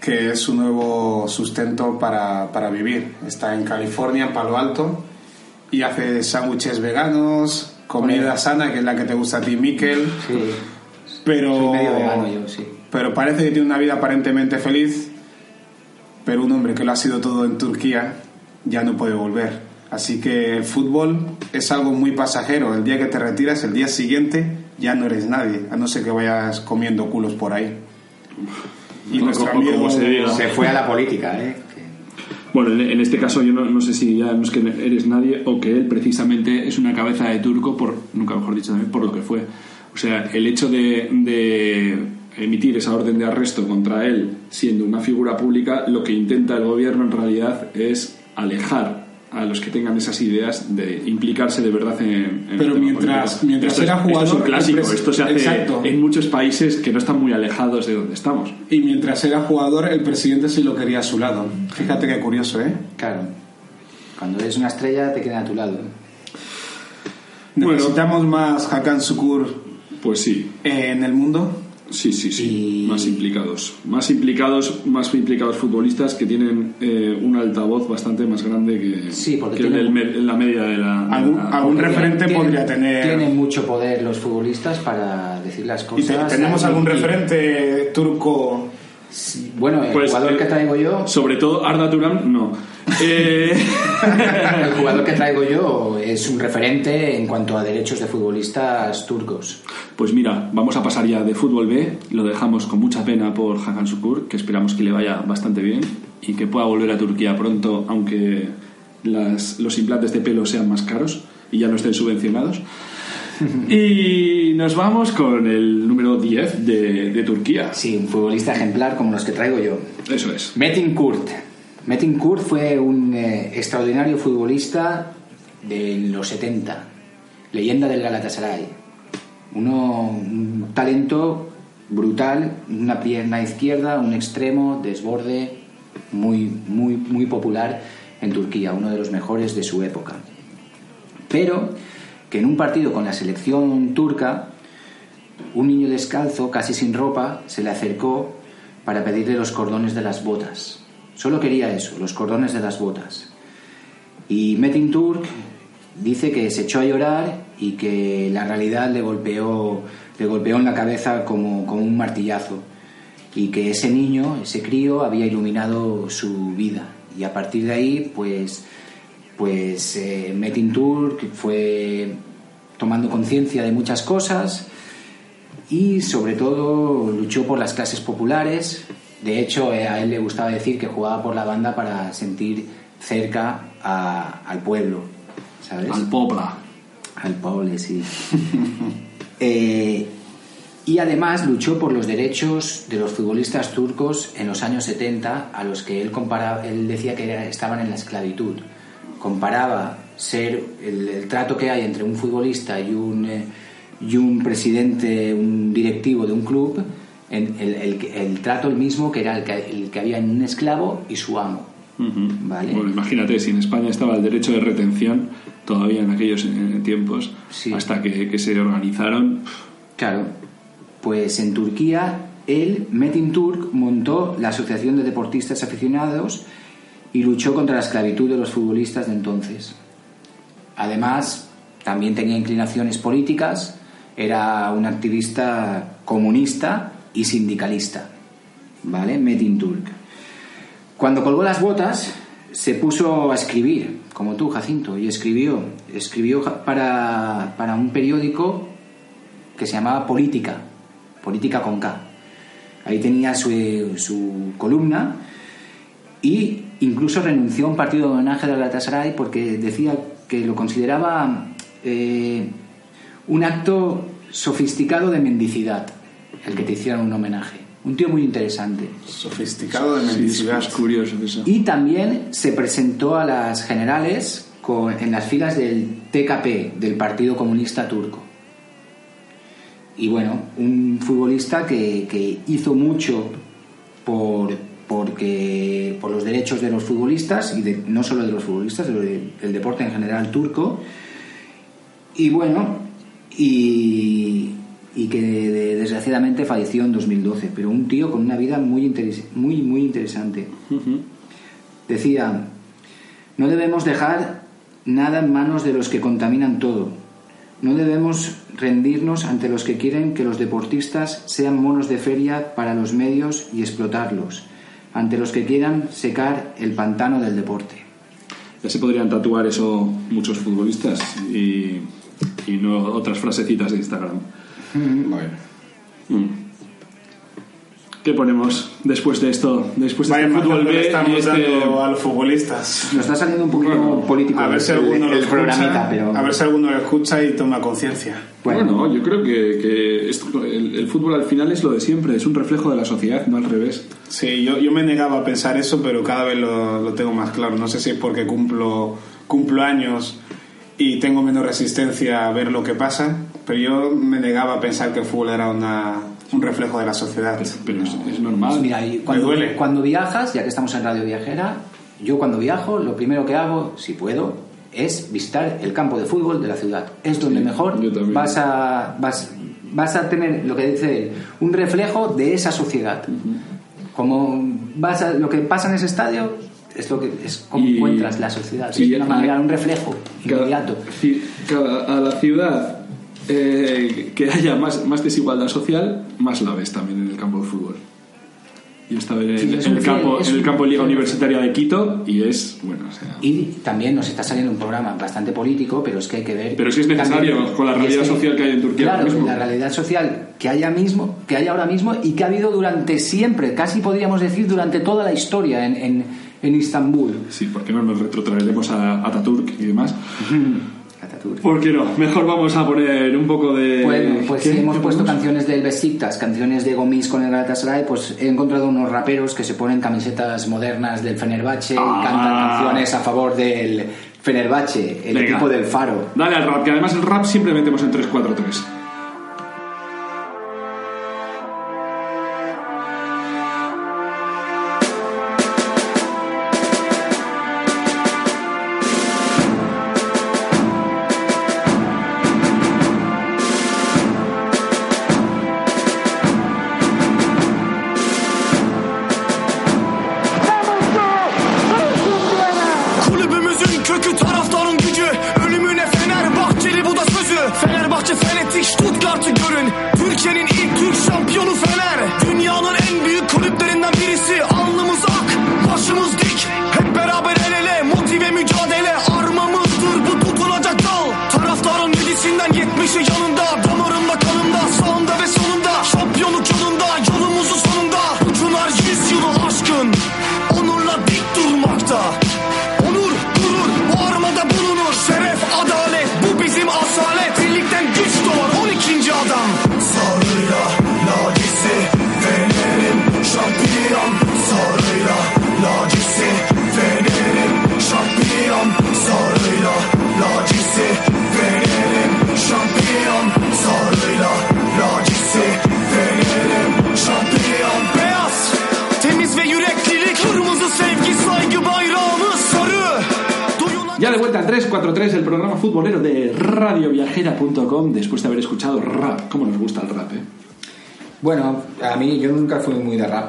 que es su nuevo sustento para, para vivir. Está en California, en Palo Alto, y hace sándwiches veganos, comida sana, que es la que te gusta a ti, Miquel, Sí, pero, soy medio vegano yo, sí. pero parece que tiene una vida aparentemente feliz, pero un hombre que lo ha sido todo en Turquía ya no puede volver. Así que el fútbol es algo muy pasajero. El día que te retiras, el día siguiente ya no eres nadie, a no ser que vayas comiendo culos por ahí. Y nuestro amigo se. Se fue a la política, ¿eh? Bueno, en, este caso yo no, no sé si ya no es que eres nadie o que él precisamente es una cabeza de turco por, nunca mejor dicho también, por lo que fue. O sea, el hecho de, de emitir esa orden de arresto contra él siendo una figura pública, lo que intenta el gobierno en realidad es alejar a los que tengan esas ideas de implicarse de verdad en, en el Pero tema mientras- político. mientras Esto es- era esto es un jugador, clásico, el esto se hace Exacto. en muchos países que no están muy alejados de donde estamos. Y mientras era jugador, el presidente sí lo quería a su lado. Fíjate qué curioso, ¿eh? Claro. Cuando eres una estrella te quedan a tu lado. Bueno. Necesitamos más Hakan Sukur Pues sí, en el mundo. Sí, sí, sí. Y- Más implicados. Más implicados, más implicados futbolistas que tienen eh, un altavoz bastante más grande que, Sí, porque que el tienen- me- la media de la. de Algún- la- algún referente tienen- podría tener- Tienen mucho poder los futbolistas para decir las ¿Y cosas. te- tenemos algún y- referente turco? Bueno, el Pues, jugador eh, que traigo yo, Sobre todo Arda Turan, no. Eh, (laughs) el jugador que traigo yo es un referente en cuanto a derechos de futbolistas turcos. pues mira, vamos a pasar ya de fútbol B. Lo dejamos con mucha pena por Hakan Sukur, que esperamos que le vaya bastante bien y que pueda volver a Turquía pronto, aunque las- los implantes de pelo sean más caros y ya no estén subvencionados. (laughs) Y nos vamos con el número 10 de, de Turquía. Sí, un futbolista ejemplar como los que traigo yo. Eso es. Metin Kurt. Metin Kurt fue un eh, extraordinario futbolista de los 70, leyenda del Galatasaray. Uno, un talento brutal, una pierna izquierda, un extremo, desborde, muy, muy, muy popular en Turquía, uno de los mejores de su época. Pero que en un partido con la selección turca, un niño descalzo, casi sin ropa, se le acercó para pedirle los cordones de las botas. Solo quería eso, los cordones de las botas. Y Metin Turk dice que se echó a llorar y que la realidad le golpeó, le golpeó en la cabeza como, como un martillazo y que ese niño, ese crío, había iluminado su vida. Y a partir de ahí, pues, pues eh, fue tomando conciencia de muchas cosas y sobre todo luchó por las clases populares. De hecho, eh, a él le gustaba decir que jugaba por la banda para sentir cerca a- al pueblo, ¿sabes? Al Popla. Al pobre, sí. (laughs) Eh, y además luchó por los derechos de los futbolistas turcos en los años 70, a los que él, comparaba, él decía que estaban en la esclavitud. Comparaba ser el, el trato que hay entre un futbolista y un, eh, y un presidente, un directivo de un club, en el, el- el trato el mismo que era el que, el que había en un esclavo y su amo. Vale. Bueno, imagínate, si en España estaba el derecho de retención todavía en aquellos eh, tiempos, Sí. hasta que, que se organizaron. Claro, pues en Turquía él, Metin Turk, montó la Asociación de Deportistas Aficionados y luchó contra la esclavitud de los futbolistas de entonces. Además, también tenía inclinaciones políticas, era un activista comunista y sindicalista, ¿vale? Metin Turk. Cuando colgó las botas, se puso a escribir, como tú, Jacinto, y escribió, escribió para, para un periódico que se llamaba Política, Política con K. Ahí tenía su, su columna y incluso renunció a un partido de homenaje de Galatasaray porque decía que lo consideraba eh, un acto sofisticado de mendicidad, el que te hicieran un homenaje. Un tío muy interesante. Sofisticado de Sí, es, mendicidad. curioso eso. Y también se presentó a las generales con- en las filas del TKP, del Partido Comunista Turco. Y bueno, un futbolista que, que hizo mucho por, porque, por los derechos de los futbolistas, y de- no solo de los futbolistas, de- del deporte en general turco. Y bueno, y, y que de- desgraciadamente falleció en 2012, pero un tío con una vida muy, interes- muy, muy interesante. Decía, no debemos dejar nada en manos de los que contaminan todo. No debemos rendirnos ante los que quieren que los deportistas sean monos de feria para los medios y explotarlos, ante los que quieran secar el pantano del deporte. Ya se podrían tatuar eso muchos futbolistas y, y no otras frasecitas de Instagram. Bueno. Mm. ¿Qué ponemos después de esto? Después de Vaya este fútbol B estamos y este... dando a los futbolistas. Nos está saliendo un poquito Bueno, político A ver si el, alguno lo el programita, escucha, pero a ver si alguno lo escucha y toma conciencia. Bueno, yo creo que, que esto- el, el fútbol al final es lo de siempre, es un reflejo de la sociedad, no al revés. Sí, yo, yo me negaba a pensar eso, pero cada vez lo, lo tengo más claro. No sé si es porque cumplo, cumplo años y tengo menos resistencia a ver lo que pasa, pero yo me negaba a pensar que el fútbol era una, un reflejo de la sociedad. Pero es, es normal. Pues mira, y cuando, duele. cuando viajas, ya que estamos en Radio Viajera, yo cuando viajo, lo primero que hago, si puedo, es visitar el campo de fútbol de la ciudad. Es donde Sí, mejor vas a, vas, vas a tener, lo que dice él, un reflejo de esa sociedad. Como vas a, lo que pasa en ese estadio es lo que es como Y- encuentras la sociedad. y- es una manera, un reflejo Cada- inmediato. cada- a la ciudad eh, que haya más, más desigualdad social, más la ves también en el campo de fútbol. Yo estaba en, Sí, el- en el campo, en el campo de Liga Universitaria de Quito y es, bueno, o sea... Y también nos está saliendo un programa bastante político, pero es que hay que ver. Pero es que es necesario, también- con la es realidad social que hay en Turquía Claro, ahora mismo. la realidad social que haya mismo, que hay ahora mismo y que ha habido durante siempre, casi podríamos decir durante toda la historia en, en, en Istambul. Sí, ¿por qué no nos retrotraeremos a Ataturk y demás? Ataturk. ¿Por qué no? Mejor vamos a poner un poco de... Bueno, pues si hemos ¿Qué puesto ponemos? canciones del Besiktas, canciones de Gomis con el Galatasaray, pues he encontrado unos raperos que se ponen camisetas modernas del Fenerbahce Ah. y cantan canciones a favor del Fenerbahce, el Venga. equipo del Faro. Dale al rap, que además el rap siempre metemos en 3-4-3.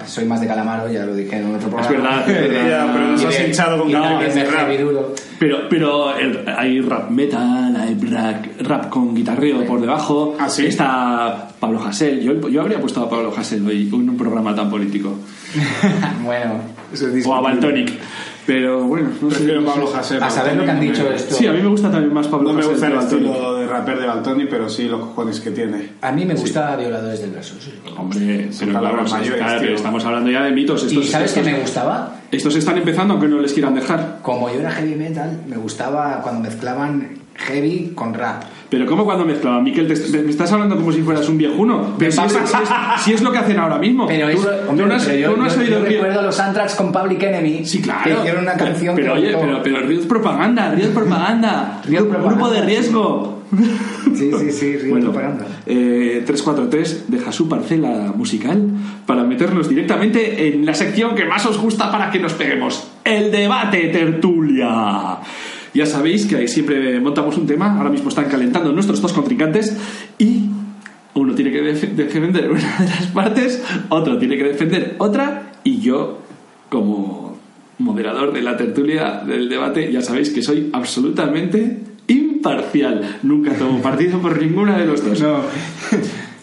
Soy más de calamaro, ya lo dije en otro programa. verdad, es verdad. Ya, pero nos has hinchado con duro. Pero, pero el- hay rap metal, hay rap, rap con guitarreo por debajo. ¿Ah, sí? Está Pablo Hasél. Yo, yo habría puesto a Pablo Hasél hoy en un programa tan político. (laughs) bueno, es O a. Baltonic. Pero bueno, no sé. Prefiero no sé. Pablo Hasél. A saber lo que han dicho me- esto. Sí, a mí me gusta también más Pablo No me gusta el Baltonic. estilo de rapper de Baltoni, pero sí los cojones que tiene. A mí me gusta Violadores del Verso. sí. Hombre, pero claro, palabras mayores, claro, pero estamos hablando ya de mitos. Estos, ¿Y sabes qué estos, me gustaba? estos están empezando aunque no les quieran dejar. Como yo era heavy metal, me gustaba cuando mezclaban heavy con rap. Pero ¿cómo cuando mezclaban? Miquel, te, te- me estás hablando como si fueras un viejuno. Pero si es, si es- si es lo que hacen ahora mismo. Pero Tú- eso, tú hombre, no has, pero yo, tú no has yo- oído yo recuerdo los Anthrax con Public Enemy Sí, claro. que hicieron una Pero- canción Pero, que oye, pero, pero Río es propaganda, Río es propaganda. Río Grupo- propaganda, Grupo de sí. riesgo. Sí, sí, sí, Bueno, eh, 343 deja su parcela musical para meternos directamente en la sección que más os gusta para que nos peguemos. El debate tertulia. Ya sabéis que ahí siempre montamos un tema, ahora mismo están calentando nuestros dos contrincantes y uno tiene que def- defender una de las partes, otro tiene que defender otra y yo como moderador de la tertulia del debate ya sabéis que soy absolutamente imparcial. Nunca tomo partido por ninguna de los dos. (laughs)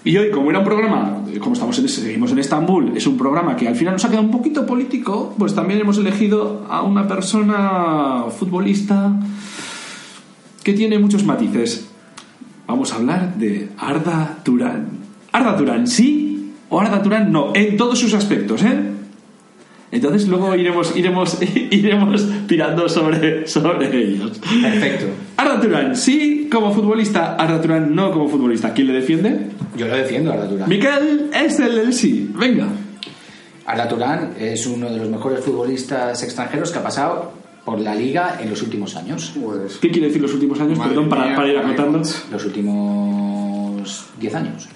Y hoy, como era un programa, como estamos en, seguimos en Estambul, es un programa que al final nos ha quedado un poquito político, pues también hemos elegido a una persona futbolista que tiene muchos matices. Vamos a hablar de Arda Turán. Arda Turán, sí o Arda Turán, no, en todos sus aspectos, ¿eh? Entonces luego iremos, iremos, (laughs) iremos tirando sobre, sobre ellos. Perfecto. Arda Turán, sí como futbolista, Arda Turán no como futbolista. ¿Quién le defiende? Yo lo defiendo, Arda Turán. Miquel es el del sí. Venga. Arda Turán es uno de los mejores futbolistas extranjeros que ha pasado por la liga en los últimos años. Pues, ¿Qué quiere decir los últimos años? Madre Perdón, para, mía, para ir acotando. Los últimos 10 años.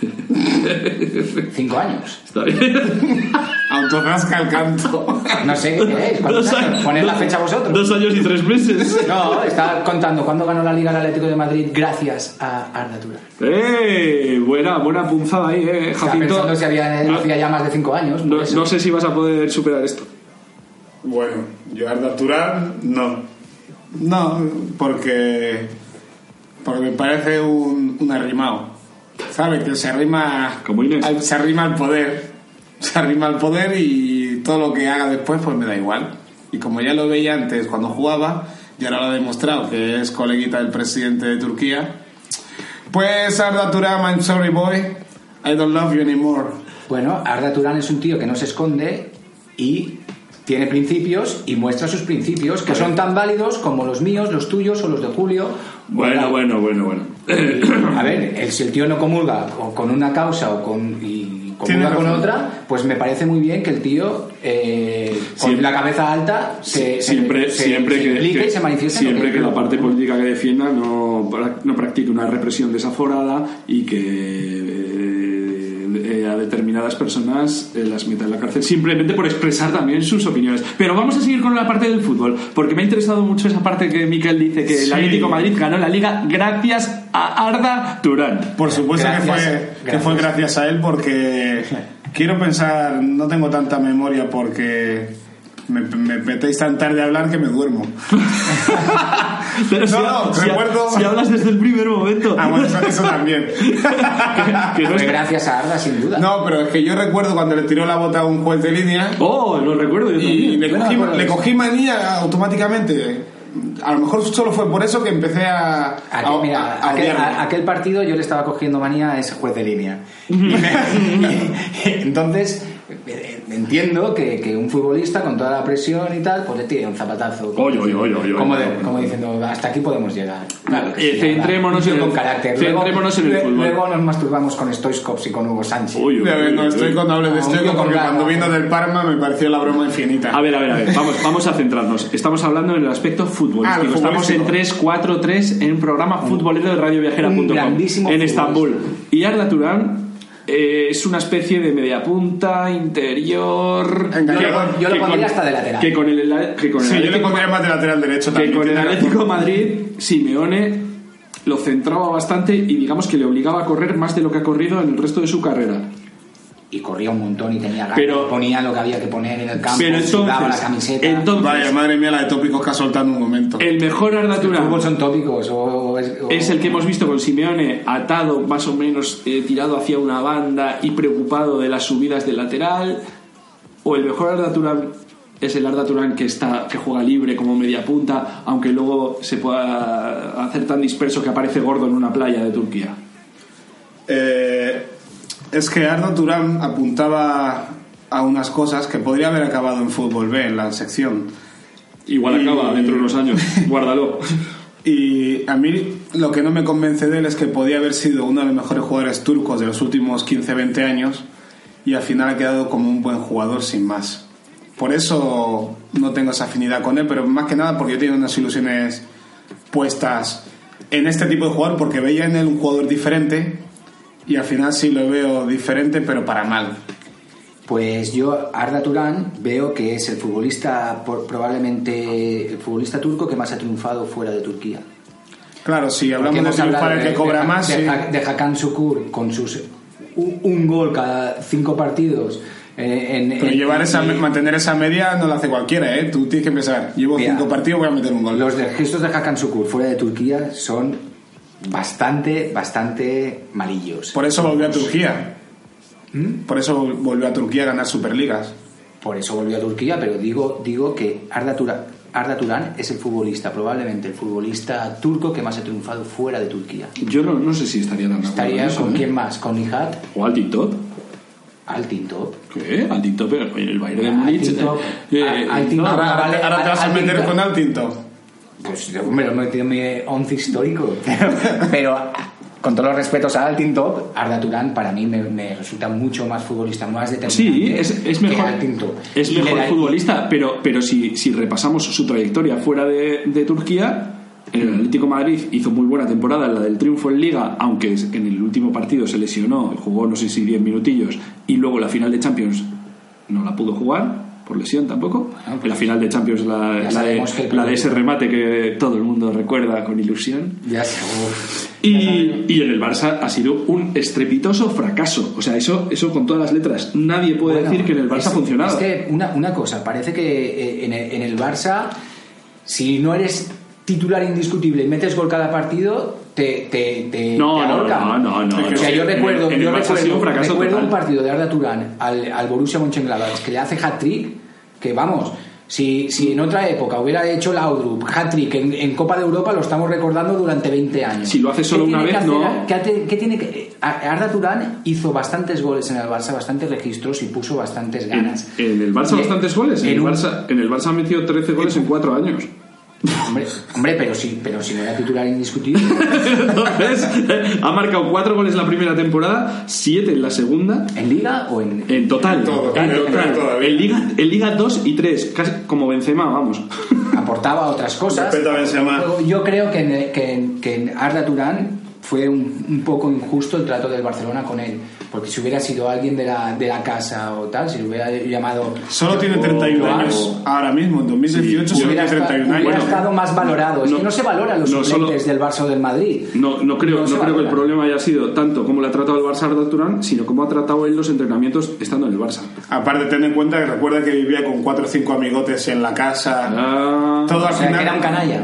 (laughs) 5 años. Está bien. (laughs) el canto. No sé qué es. ¿Cuántos Dos años? Poned la fecha vosotros. Dos años y tres meses. No, está contando cuándo ganó la Liga el Atlético de Madrid gracias a Arda Turán. ¡Eh! Buena, buena punzada ahí, eh, Estaba Jacinto. pensando si había, no, hacía ya más de 5 años. no- no sé si vas a poder superar esto. Bueno, yo Arda Turán, no. No, porque. Porque me parece un, un arrimado. ¿Sabes? Que se arrima. Como Inés. al- se arrima al poder. Se arrima al poder y todo lo que haga después, pues me da igual. Y como ya lo veía antes cuando jugaba, y ahora lo ha demostrado que es coleguita del presidente de Turquía, pues Arda Turán, I'm sorry boy, I don't love you anymore. Bueno, Arda Turán es un tío que no se esconde y tiene principios y muestra sus principios que son tan válidos como los míos, los tuyos o los de Julio. Bueno, bueno, bueno, bueno. A ver, el- si el tío no comulga o con una causa o con y comulga con otra, pues me parece muy bien que el tío eh, con Siempre- la cabeza alta se, siempre, se- siempre se que, implique que- y se manifieste. en lo siempre que la parte política que defienda no, no practique una represión desaforada y que eh, eh, a determinadas personas eh, las meta en la cárcel simplemente por expresar también sus opiniones. Pero vamos a seguir con la parte del fútbol, porque me ha interesado mucho esa parte que Miquel dice que el. Atlético de Madrid ganó la liga gracias a Arda Turán. Por supuesto que, Gracias, fue, que fue gracias a él porque (laughs) quiero pensar, no tengo tanta memoria porque me, me metéis tan tarde a hablar que me duermo. (laughs) Pero si, No, no, si- recuerdo- si hablas desde el primer momento. Ah, bueno, eso, eso también. (laughs) que no es- gracias a Arda, sin duda. No, pero es que yo recuerdo cuando le tiró la bota a un juez de línea Oh, lo recuerdo yo y también. le Yo no cogí, le cogí manía automáticamente. a lo mejor solo fue por eso que empecé a, Aquel, a- mira, a- a aquel, odiarle. a- aquel partido yo le estaba cogiendo manía a ese juez de línea. (laughs) Y me- y- entonces, entiendo que, que un futbolista con toda la presión y tal, pues le tire un zapatazo. Oye, oye, oye, oye, como, de- como diciendo, hasta aquí podemos llegar. Claro, Sí, eh, centrémonos un tío en el- con carácter. centrémonos en el luego, fútbol. Luego nos masturbamos con Stoichkov y con Hugo Sánchez. Uy, uy, ves, no uy, estoy uy. con hable de con porque cuando vino del Parma me pareció la broma infinita. A ver, a ver, a ver, vamos, vamos a centrarnos. Estamos hablando en el aspecto futbolístico. Ah, Estamos en futbolístico. 3-4-3 en un programa futbolero de radioviajera.com Un grandísimo en. Estambul. Y Arda Turán eh, es una especie de media punta, interior. Yo lo que pondría hasta de lateral. Que con el, que con el Sí, yo le Atlético- pondría más de lateral derecho que también. con el Atlético. Madrid, Simeone lo centraba bastante y digamos que le obligaba a correr más de lo que ha corrido en el resto de su carrera. Y corría un montón y tenía ganas. Pero- ponía lo que había que poner en el campo, Pero sudaba la entonces, camiseta. entonces Vaya, madre mía, la de tópicos que ha soltado en un momento. el mejor Turán fútbol son tópicos. O, es, o- es el que hemos visto con Simeone atado más o menos eh, tirado hacia una banda y preocupado de las subidas del lateral o el mejor Arda Turán es el Arda Turán que está que juega libre como media punta aunque luego se pueda hacer tan disperso que aparece gordo en una playa de Turquía Eh, es que Arno Turán apuntaba a unas cosas que podría haber acabado en fútbol B, en la sección. igual Y- acaba dentro de unos años (laughs) guárdalo Y a mí lo que no me convence de él es que podía haber sido uno de los mejores jugadores turcos de los últimos 15-20 años y al final ha quedado como un buen jugador sin más. Por eso no tengo esa afinidad con él, pero más que nada porque yo tengo unas ilusiones puestas en este tipo de jugador porque veía en él un jugador diferente y al final sí lo veo diferente pero para mal. Pues yo, Arda Turán, veo que es el futbolista, probablemente el futbolista turco que más ha triunfado fuera de Turquía. Claro, si Porque hablamos de triunfar el que cobra de- más, de, sí. De Hakan Sukur con sus un, un gol cada cinco partidos. eh, en, Pero en- llevar esa, y mantener esa media no lo hace cualquiera, ¿eh? Tú tienes que pensar, llevo Mira, cinco partidos, voy a meter un gol. Los gestos de Hakan Sukur fuera de Turquía son bastante, bastante malillos. Por eso volvió a Turquía. ¿Mm? Por eso volvió a Turquía a ganar Superligas. Por eso volvió a Turquía, pero digo, digo que Arda Turán, Arda Turán es el futbolista, probablemente el futbolista turco que más ha triunfado fuera de Turquía. yo no, no sé si estaría tan Estaría en eso, con ¿eh? quién más, con Nihat, o Altintop Altintop. ¿Qué? Altintop en el Bayern de Múnich Altintop, eh, eh, Altintop, Ahora, te vas a meter Altintop. con Altinto. Pues hombre, lo metido en mi once histórico. (laughs) Pero, con todos los respetos a Altintop, Arda Turán para mí me, me resulta mucho más futbolista, más determinante. Sí, es, es que mejor, Altintop. es Y le mejor futbolista, pero, pero si, si repasamos su trayectoria fuera de, de Turquía, el Atlético de Madrid hizo muy buena temporada en la del triunfo en Liga, aunque en el último partido se lesionó, jugó no sé si 10 minutillos, y luego la final de Champions no la pudo jugar, por lesión tampoco. Ah, pues la final de Champions, la, la de, la de ese remate que todo el mundo recuerda con ilusión. Ya sé. Y, y en el Barça ha sido un estrepitoso fracaso. O sea, eso, eso con todas las letras. Nadie puede Bueno, decir que en el Barça ha funcionado. Es que una, una cosa, parece que eh, en el, en el Barça, si no eres titular indiscutible y metes gol cada partido, te, te, te, No, te no, no, no, no, O sea, yo recuerdo, en yo sido un recuerdo, recuerdo un partido de Arda Turán al, al Borussia Mönchengladbach que le hace hat-trick, que vamos... Si, si en otra época hubiera hecho Laudrup hat-trick en, en Copa de Europa, lo estamos recordando durante 20 años. Si lo hace solo ¿Qué una vez, no. ¿Qué, tiene que Arda Turán hizo bastantes goles en el Barça, bastantes registros y puso bastantes ganas. en el Barça Y- bastantes goles. En, en el un- Barça, en el Barça ha metido 13 goles en 4 años. Hombre, hombre, pero sí, pero si no era titular indiscutible. (laughs) Entonces, ha marcado 4 goles la primera temporada, 7 en la segunda. ¿En Liga o en.? En total, Todo, en, total. Liga, en Liga 2 y 3, casi como Benzema, vamos. Aportaba otras cosas. Benzema. Yo creo que en, que en- que en Arda Turán fue un, un poco injusto el trato del Barcelona con él. Porque si hubiera sido alguien de la, de la casa o tal, si lo hubiera llamado. Solo tiene o 31 Joan, años ahora mismo, en 2018 solo Hubiera, tiene esta- 31 hubiera años. estado más valorado. Es no- que no se valoran los no suplentes solo- del Barça o del Madrid. No, no creo, No no creo que el problema haya sido tanto cómo le ha tratado el Barça a Arda Turán, sino cómo ha tratado él los entrenamientos estando en el Barça. Aparte, ten en cuenta que recuerda que vivía con 4 o 5 amigotes en la casa. Ah, Todo al O sea, que final. era un canalla.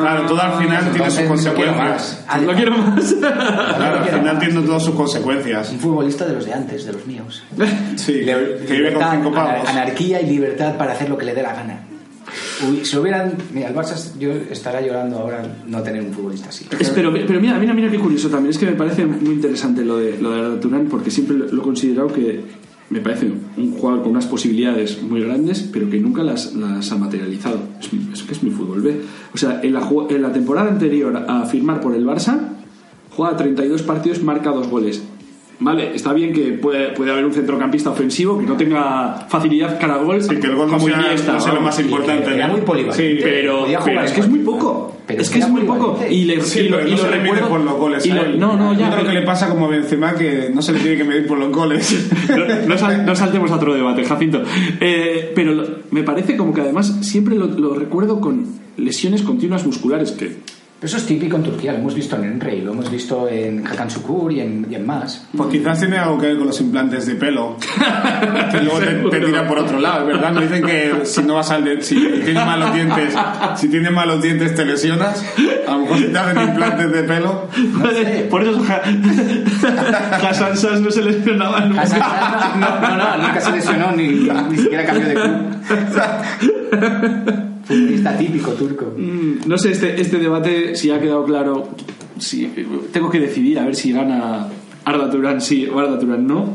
Claro, todo al final tiene sus consecuencias. no quiero más. Claro, al final tiene todas sus consecuencias. Un futbolista de los de antes, de los míos. (laughs) Sí, Le- que vive con libertad, 5 anar- pavos. anarquía y libertad para hacer lo que le dé la gana. Uy, si hubieran. Mira, el Barça, yo estaría llorando ahora no tener un futbolista así. Es- pero, pero mira, mira, mira qué curioso también. Es que me parece muy interesante lo de, lo de Arda Turán porque siempre lo he considerado que me parece un jugador con unas posibilidades muy grandes, pero que nunca las, las ha materializado. Es, mi- es que es mi fútbol B. O sea, en la, en la temporada anterior a firmar por el Barça, juega 32 partidos, marca dos goles. Vale, está bien que puede, puede haber un centrocampista ofensivo que no tenga facilidad cara a gol, Sí, que el gol no como sea, Iniesta, no sea lo más importante. Muy polivalente. Sí, pero, es que es muy poco. Pero es que es muy poco. Y le, Sí, y lo, y no lo se le mide recuerdo- por los goles. y a lo- él. no, no, ya. Yo creo pero- que le pasa como a Benzema que no se le tiene que medir por los goles. (laughs) no, no sal- no saltemos a otro debate, Jacinto. Eh, pero lo- me parece como que además siempre lo, lo recuerdo con lesiones continuas musculares que Pero eso es típico en Turquía, lo hemos visto en Enrey, lo hemos visto en Hakan Şükür y en, y en más. Pues quizás tiene algo que ver con los implantes de pelo. (laughs) que luego te, te tira por otro lado, verdad. Me dicen que si no vas al de- si tienes malos dientes, si tienes malos dientes te lesionas. A lo mejor si te hacen implantes de pelo. (laughs) Por eso (laughs) Hassan Sass no se lesionaba nunca. No, no, no, nunca se lesionó ni, ni siquiera cambió de club. Futbolista típico turco. Mm, No sé, este, este debate, si ha quedado claro, si, tengo que decidir a ver si gana Arda Turán sí o Arda Turán no.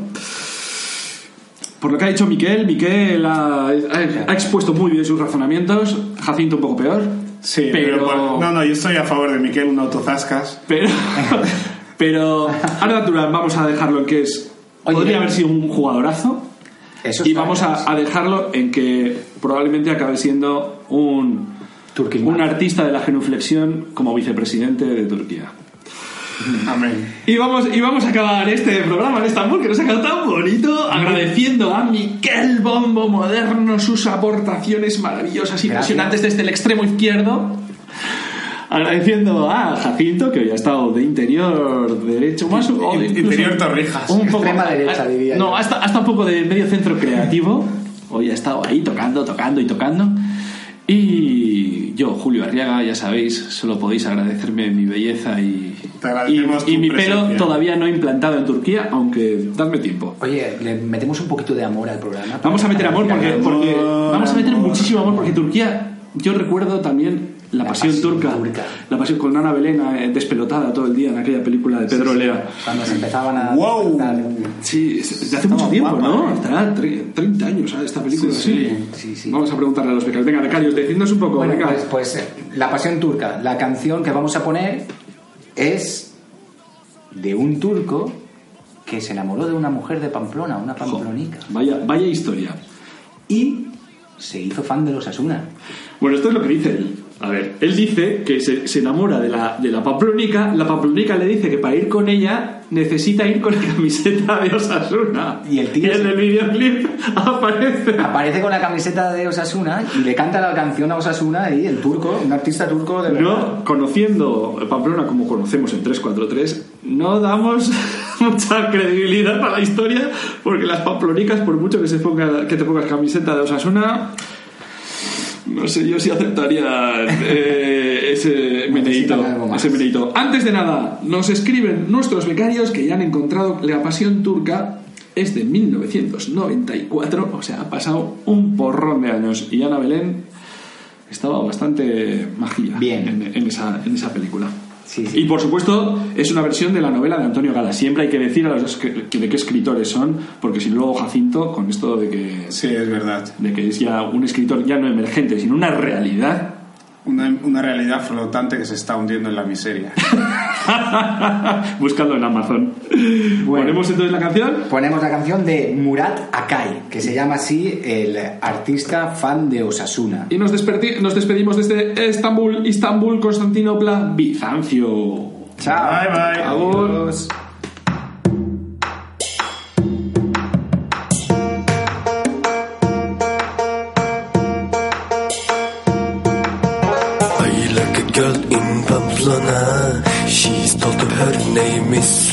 Por lo que ha dicho Miquel, Miquel ha, ha- ha expuesto muy bien sus razonamientos, Jacinto un poco peor. Sí, pero, no, no, yo estoy a favor de Miquel, un autozascas. Pero, (laughs) pero Arda Turán vamos a dejarlo en que es. Oye, podría haber sido un jugadorazo. Eso y vamos a, a dejarlo en que probablemente acabe siendo un, un artista de la genuflexión como vicepresidente de Turquía. Amén. Y vamos, y vamos a acabar este programa en Estambul, que nos ha quedado tan bonito, agradeciendo a Miquel Bombo Moderno sus aportaciones maravillosas y impresionantes desde el extremo izquierdo. Agradeciendo a Jacinto, que hoy ha estado de interior derecho más o de incluso Interior Torrijas. un poco Extrema derecha, diría No, hasta, hasta un poco de medio centro creativo. Hoy ha estado ahí tocando, tocando y tocando. Y yo, Julio Arriaga, ya sabéis, solo podéis agradecerme mi belleza y, y, mi pelo todavía no implantado en Turquía, aunque dadme tiempo. Oye, le metemos un poquito de amor al programa. Vamos a meter amor porque, Amor, porque vamos a meter amor. muchísimo amor porque Turquía, yo recuerdo también la, La pasión, pasión turca, turca. la pasión con Ana Belén eh, despelotada todo el día en aquella película de Pedro Lea. Cuando se empezaban a... Wow. Sí, de hace mucho tiempo, guapa, ¿no? ¿eh? Estará tre- 30 años ¿sabes? esta película. Sí, sí. Sí, sí. Vamos a preguntarle a los becarios. Venga, becarios, decidnos un poco. Bueno, venga. pues, pues eh, La Pasión Turca. La canción que vamos a poner es de un turco que se enamoró de una mujer de Pamplona, una Jo, pamplonica. vaya, vaya historia. Y se hizo fan de los Asuna. Bueno, esto es lo que dice él. A ver, él dice que se, se enamora de la, de la pamplonica. La le dice que para ir con ella necesita ir con la camiseta de Osasuna. Y el tío en se- el videoclip (laughs) aparece. Aparece con la camiseta de Osasuna y le canta la canción a Osasuna y el turco, un artista turco de verdad. No, conociendo Pamplona como conocemos en 343, no damos (laughs) mucha credibilidad para la historia porque las pamplonicas, por mucho que, se ponga, que te pongas camiseta de Osasuna, no sé yo si aceptaría eh, ese meneíto. Antes de nada, nos escriben nuestros becarios que ya han encontrado La Pasión Turca. Es de 1994, o sea, ha pasado un porrón de años. Y Ana Belén estaba bastante magia Bien. En, en esa, en esa película. Sí, sí. Y por supuesto, es una versión de la novela de Antonio Gala. Siempre hay que decir a los que, de qué escritores son, porque si luego Jacinto, con esto de que, Sí, es verdad. de que es ya un escritor ya no emergente, sino una realidad, Una, una realidad flotante que se está hundiendo en la miseria. (laughs) buscando en Amazon. Ponemos entonces la canción. Ponemos la canción de Murat Akai, que se llama así el artista fan de Osasuna. Y nos, nos despedimos desde Estambul, Istambul, Constantinopla, Bizancio. Chao. Bye, bye. I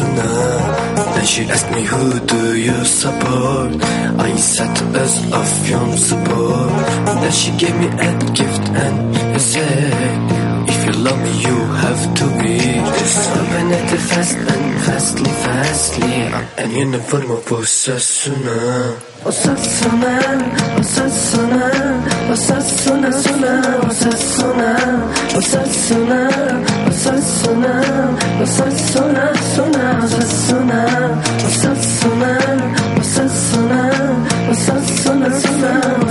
Then she asked me who do you support? I said as of young support. Then she gave me a gift and said, If you love me, you have to be. Open it fast and fastly, fastly. Up En yeni varma posasuna Osasuna, Osasuna, Osasuna, Suna, Osasuna, Osasuna, Osasuna, Osasuna, Suna, Osasuna, Osasuna, Osasuna, Osasuna, Suna, Osasuna,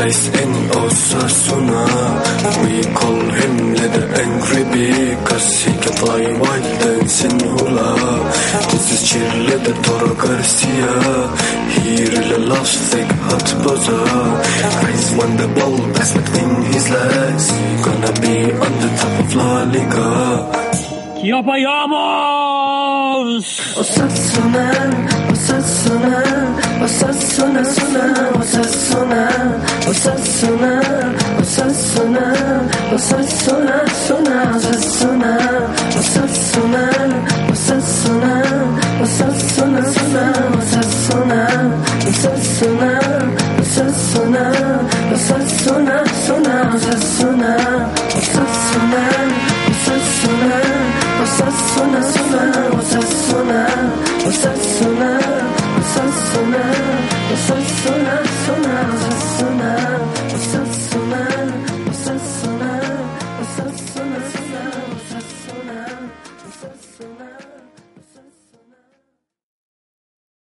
Plays in Osasuna We call him Leather Angry Bee Cause he can fly wild dance in hula. This is cheerleader Toro Garcia. He really loves thick hot buzzer. Crazy when the ball pass between his legs. Gonna be on the top of La Liga. ¡Y apoyamos! Osasuna, Osasuna, Osasuna, Suna, Osasuna, Osasuna, Osasuna, Osasuna, Suna, Osasuna, Osasuna, Osasuna, Osasuna, Suna, Osasuna, Osasuna, Osasuna, Osasuna, Suna, Osasuna, Osasuna, Osasuna, Osasuna, Suna, Osasuna, Osasuna, Osasuna, Osasuna, Suna, Osasuna, Osasuna.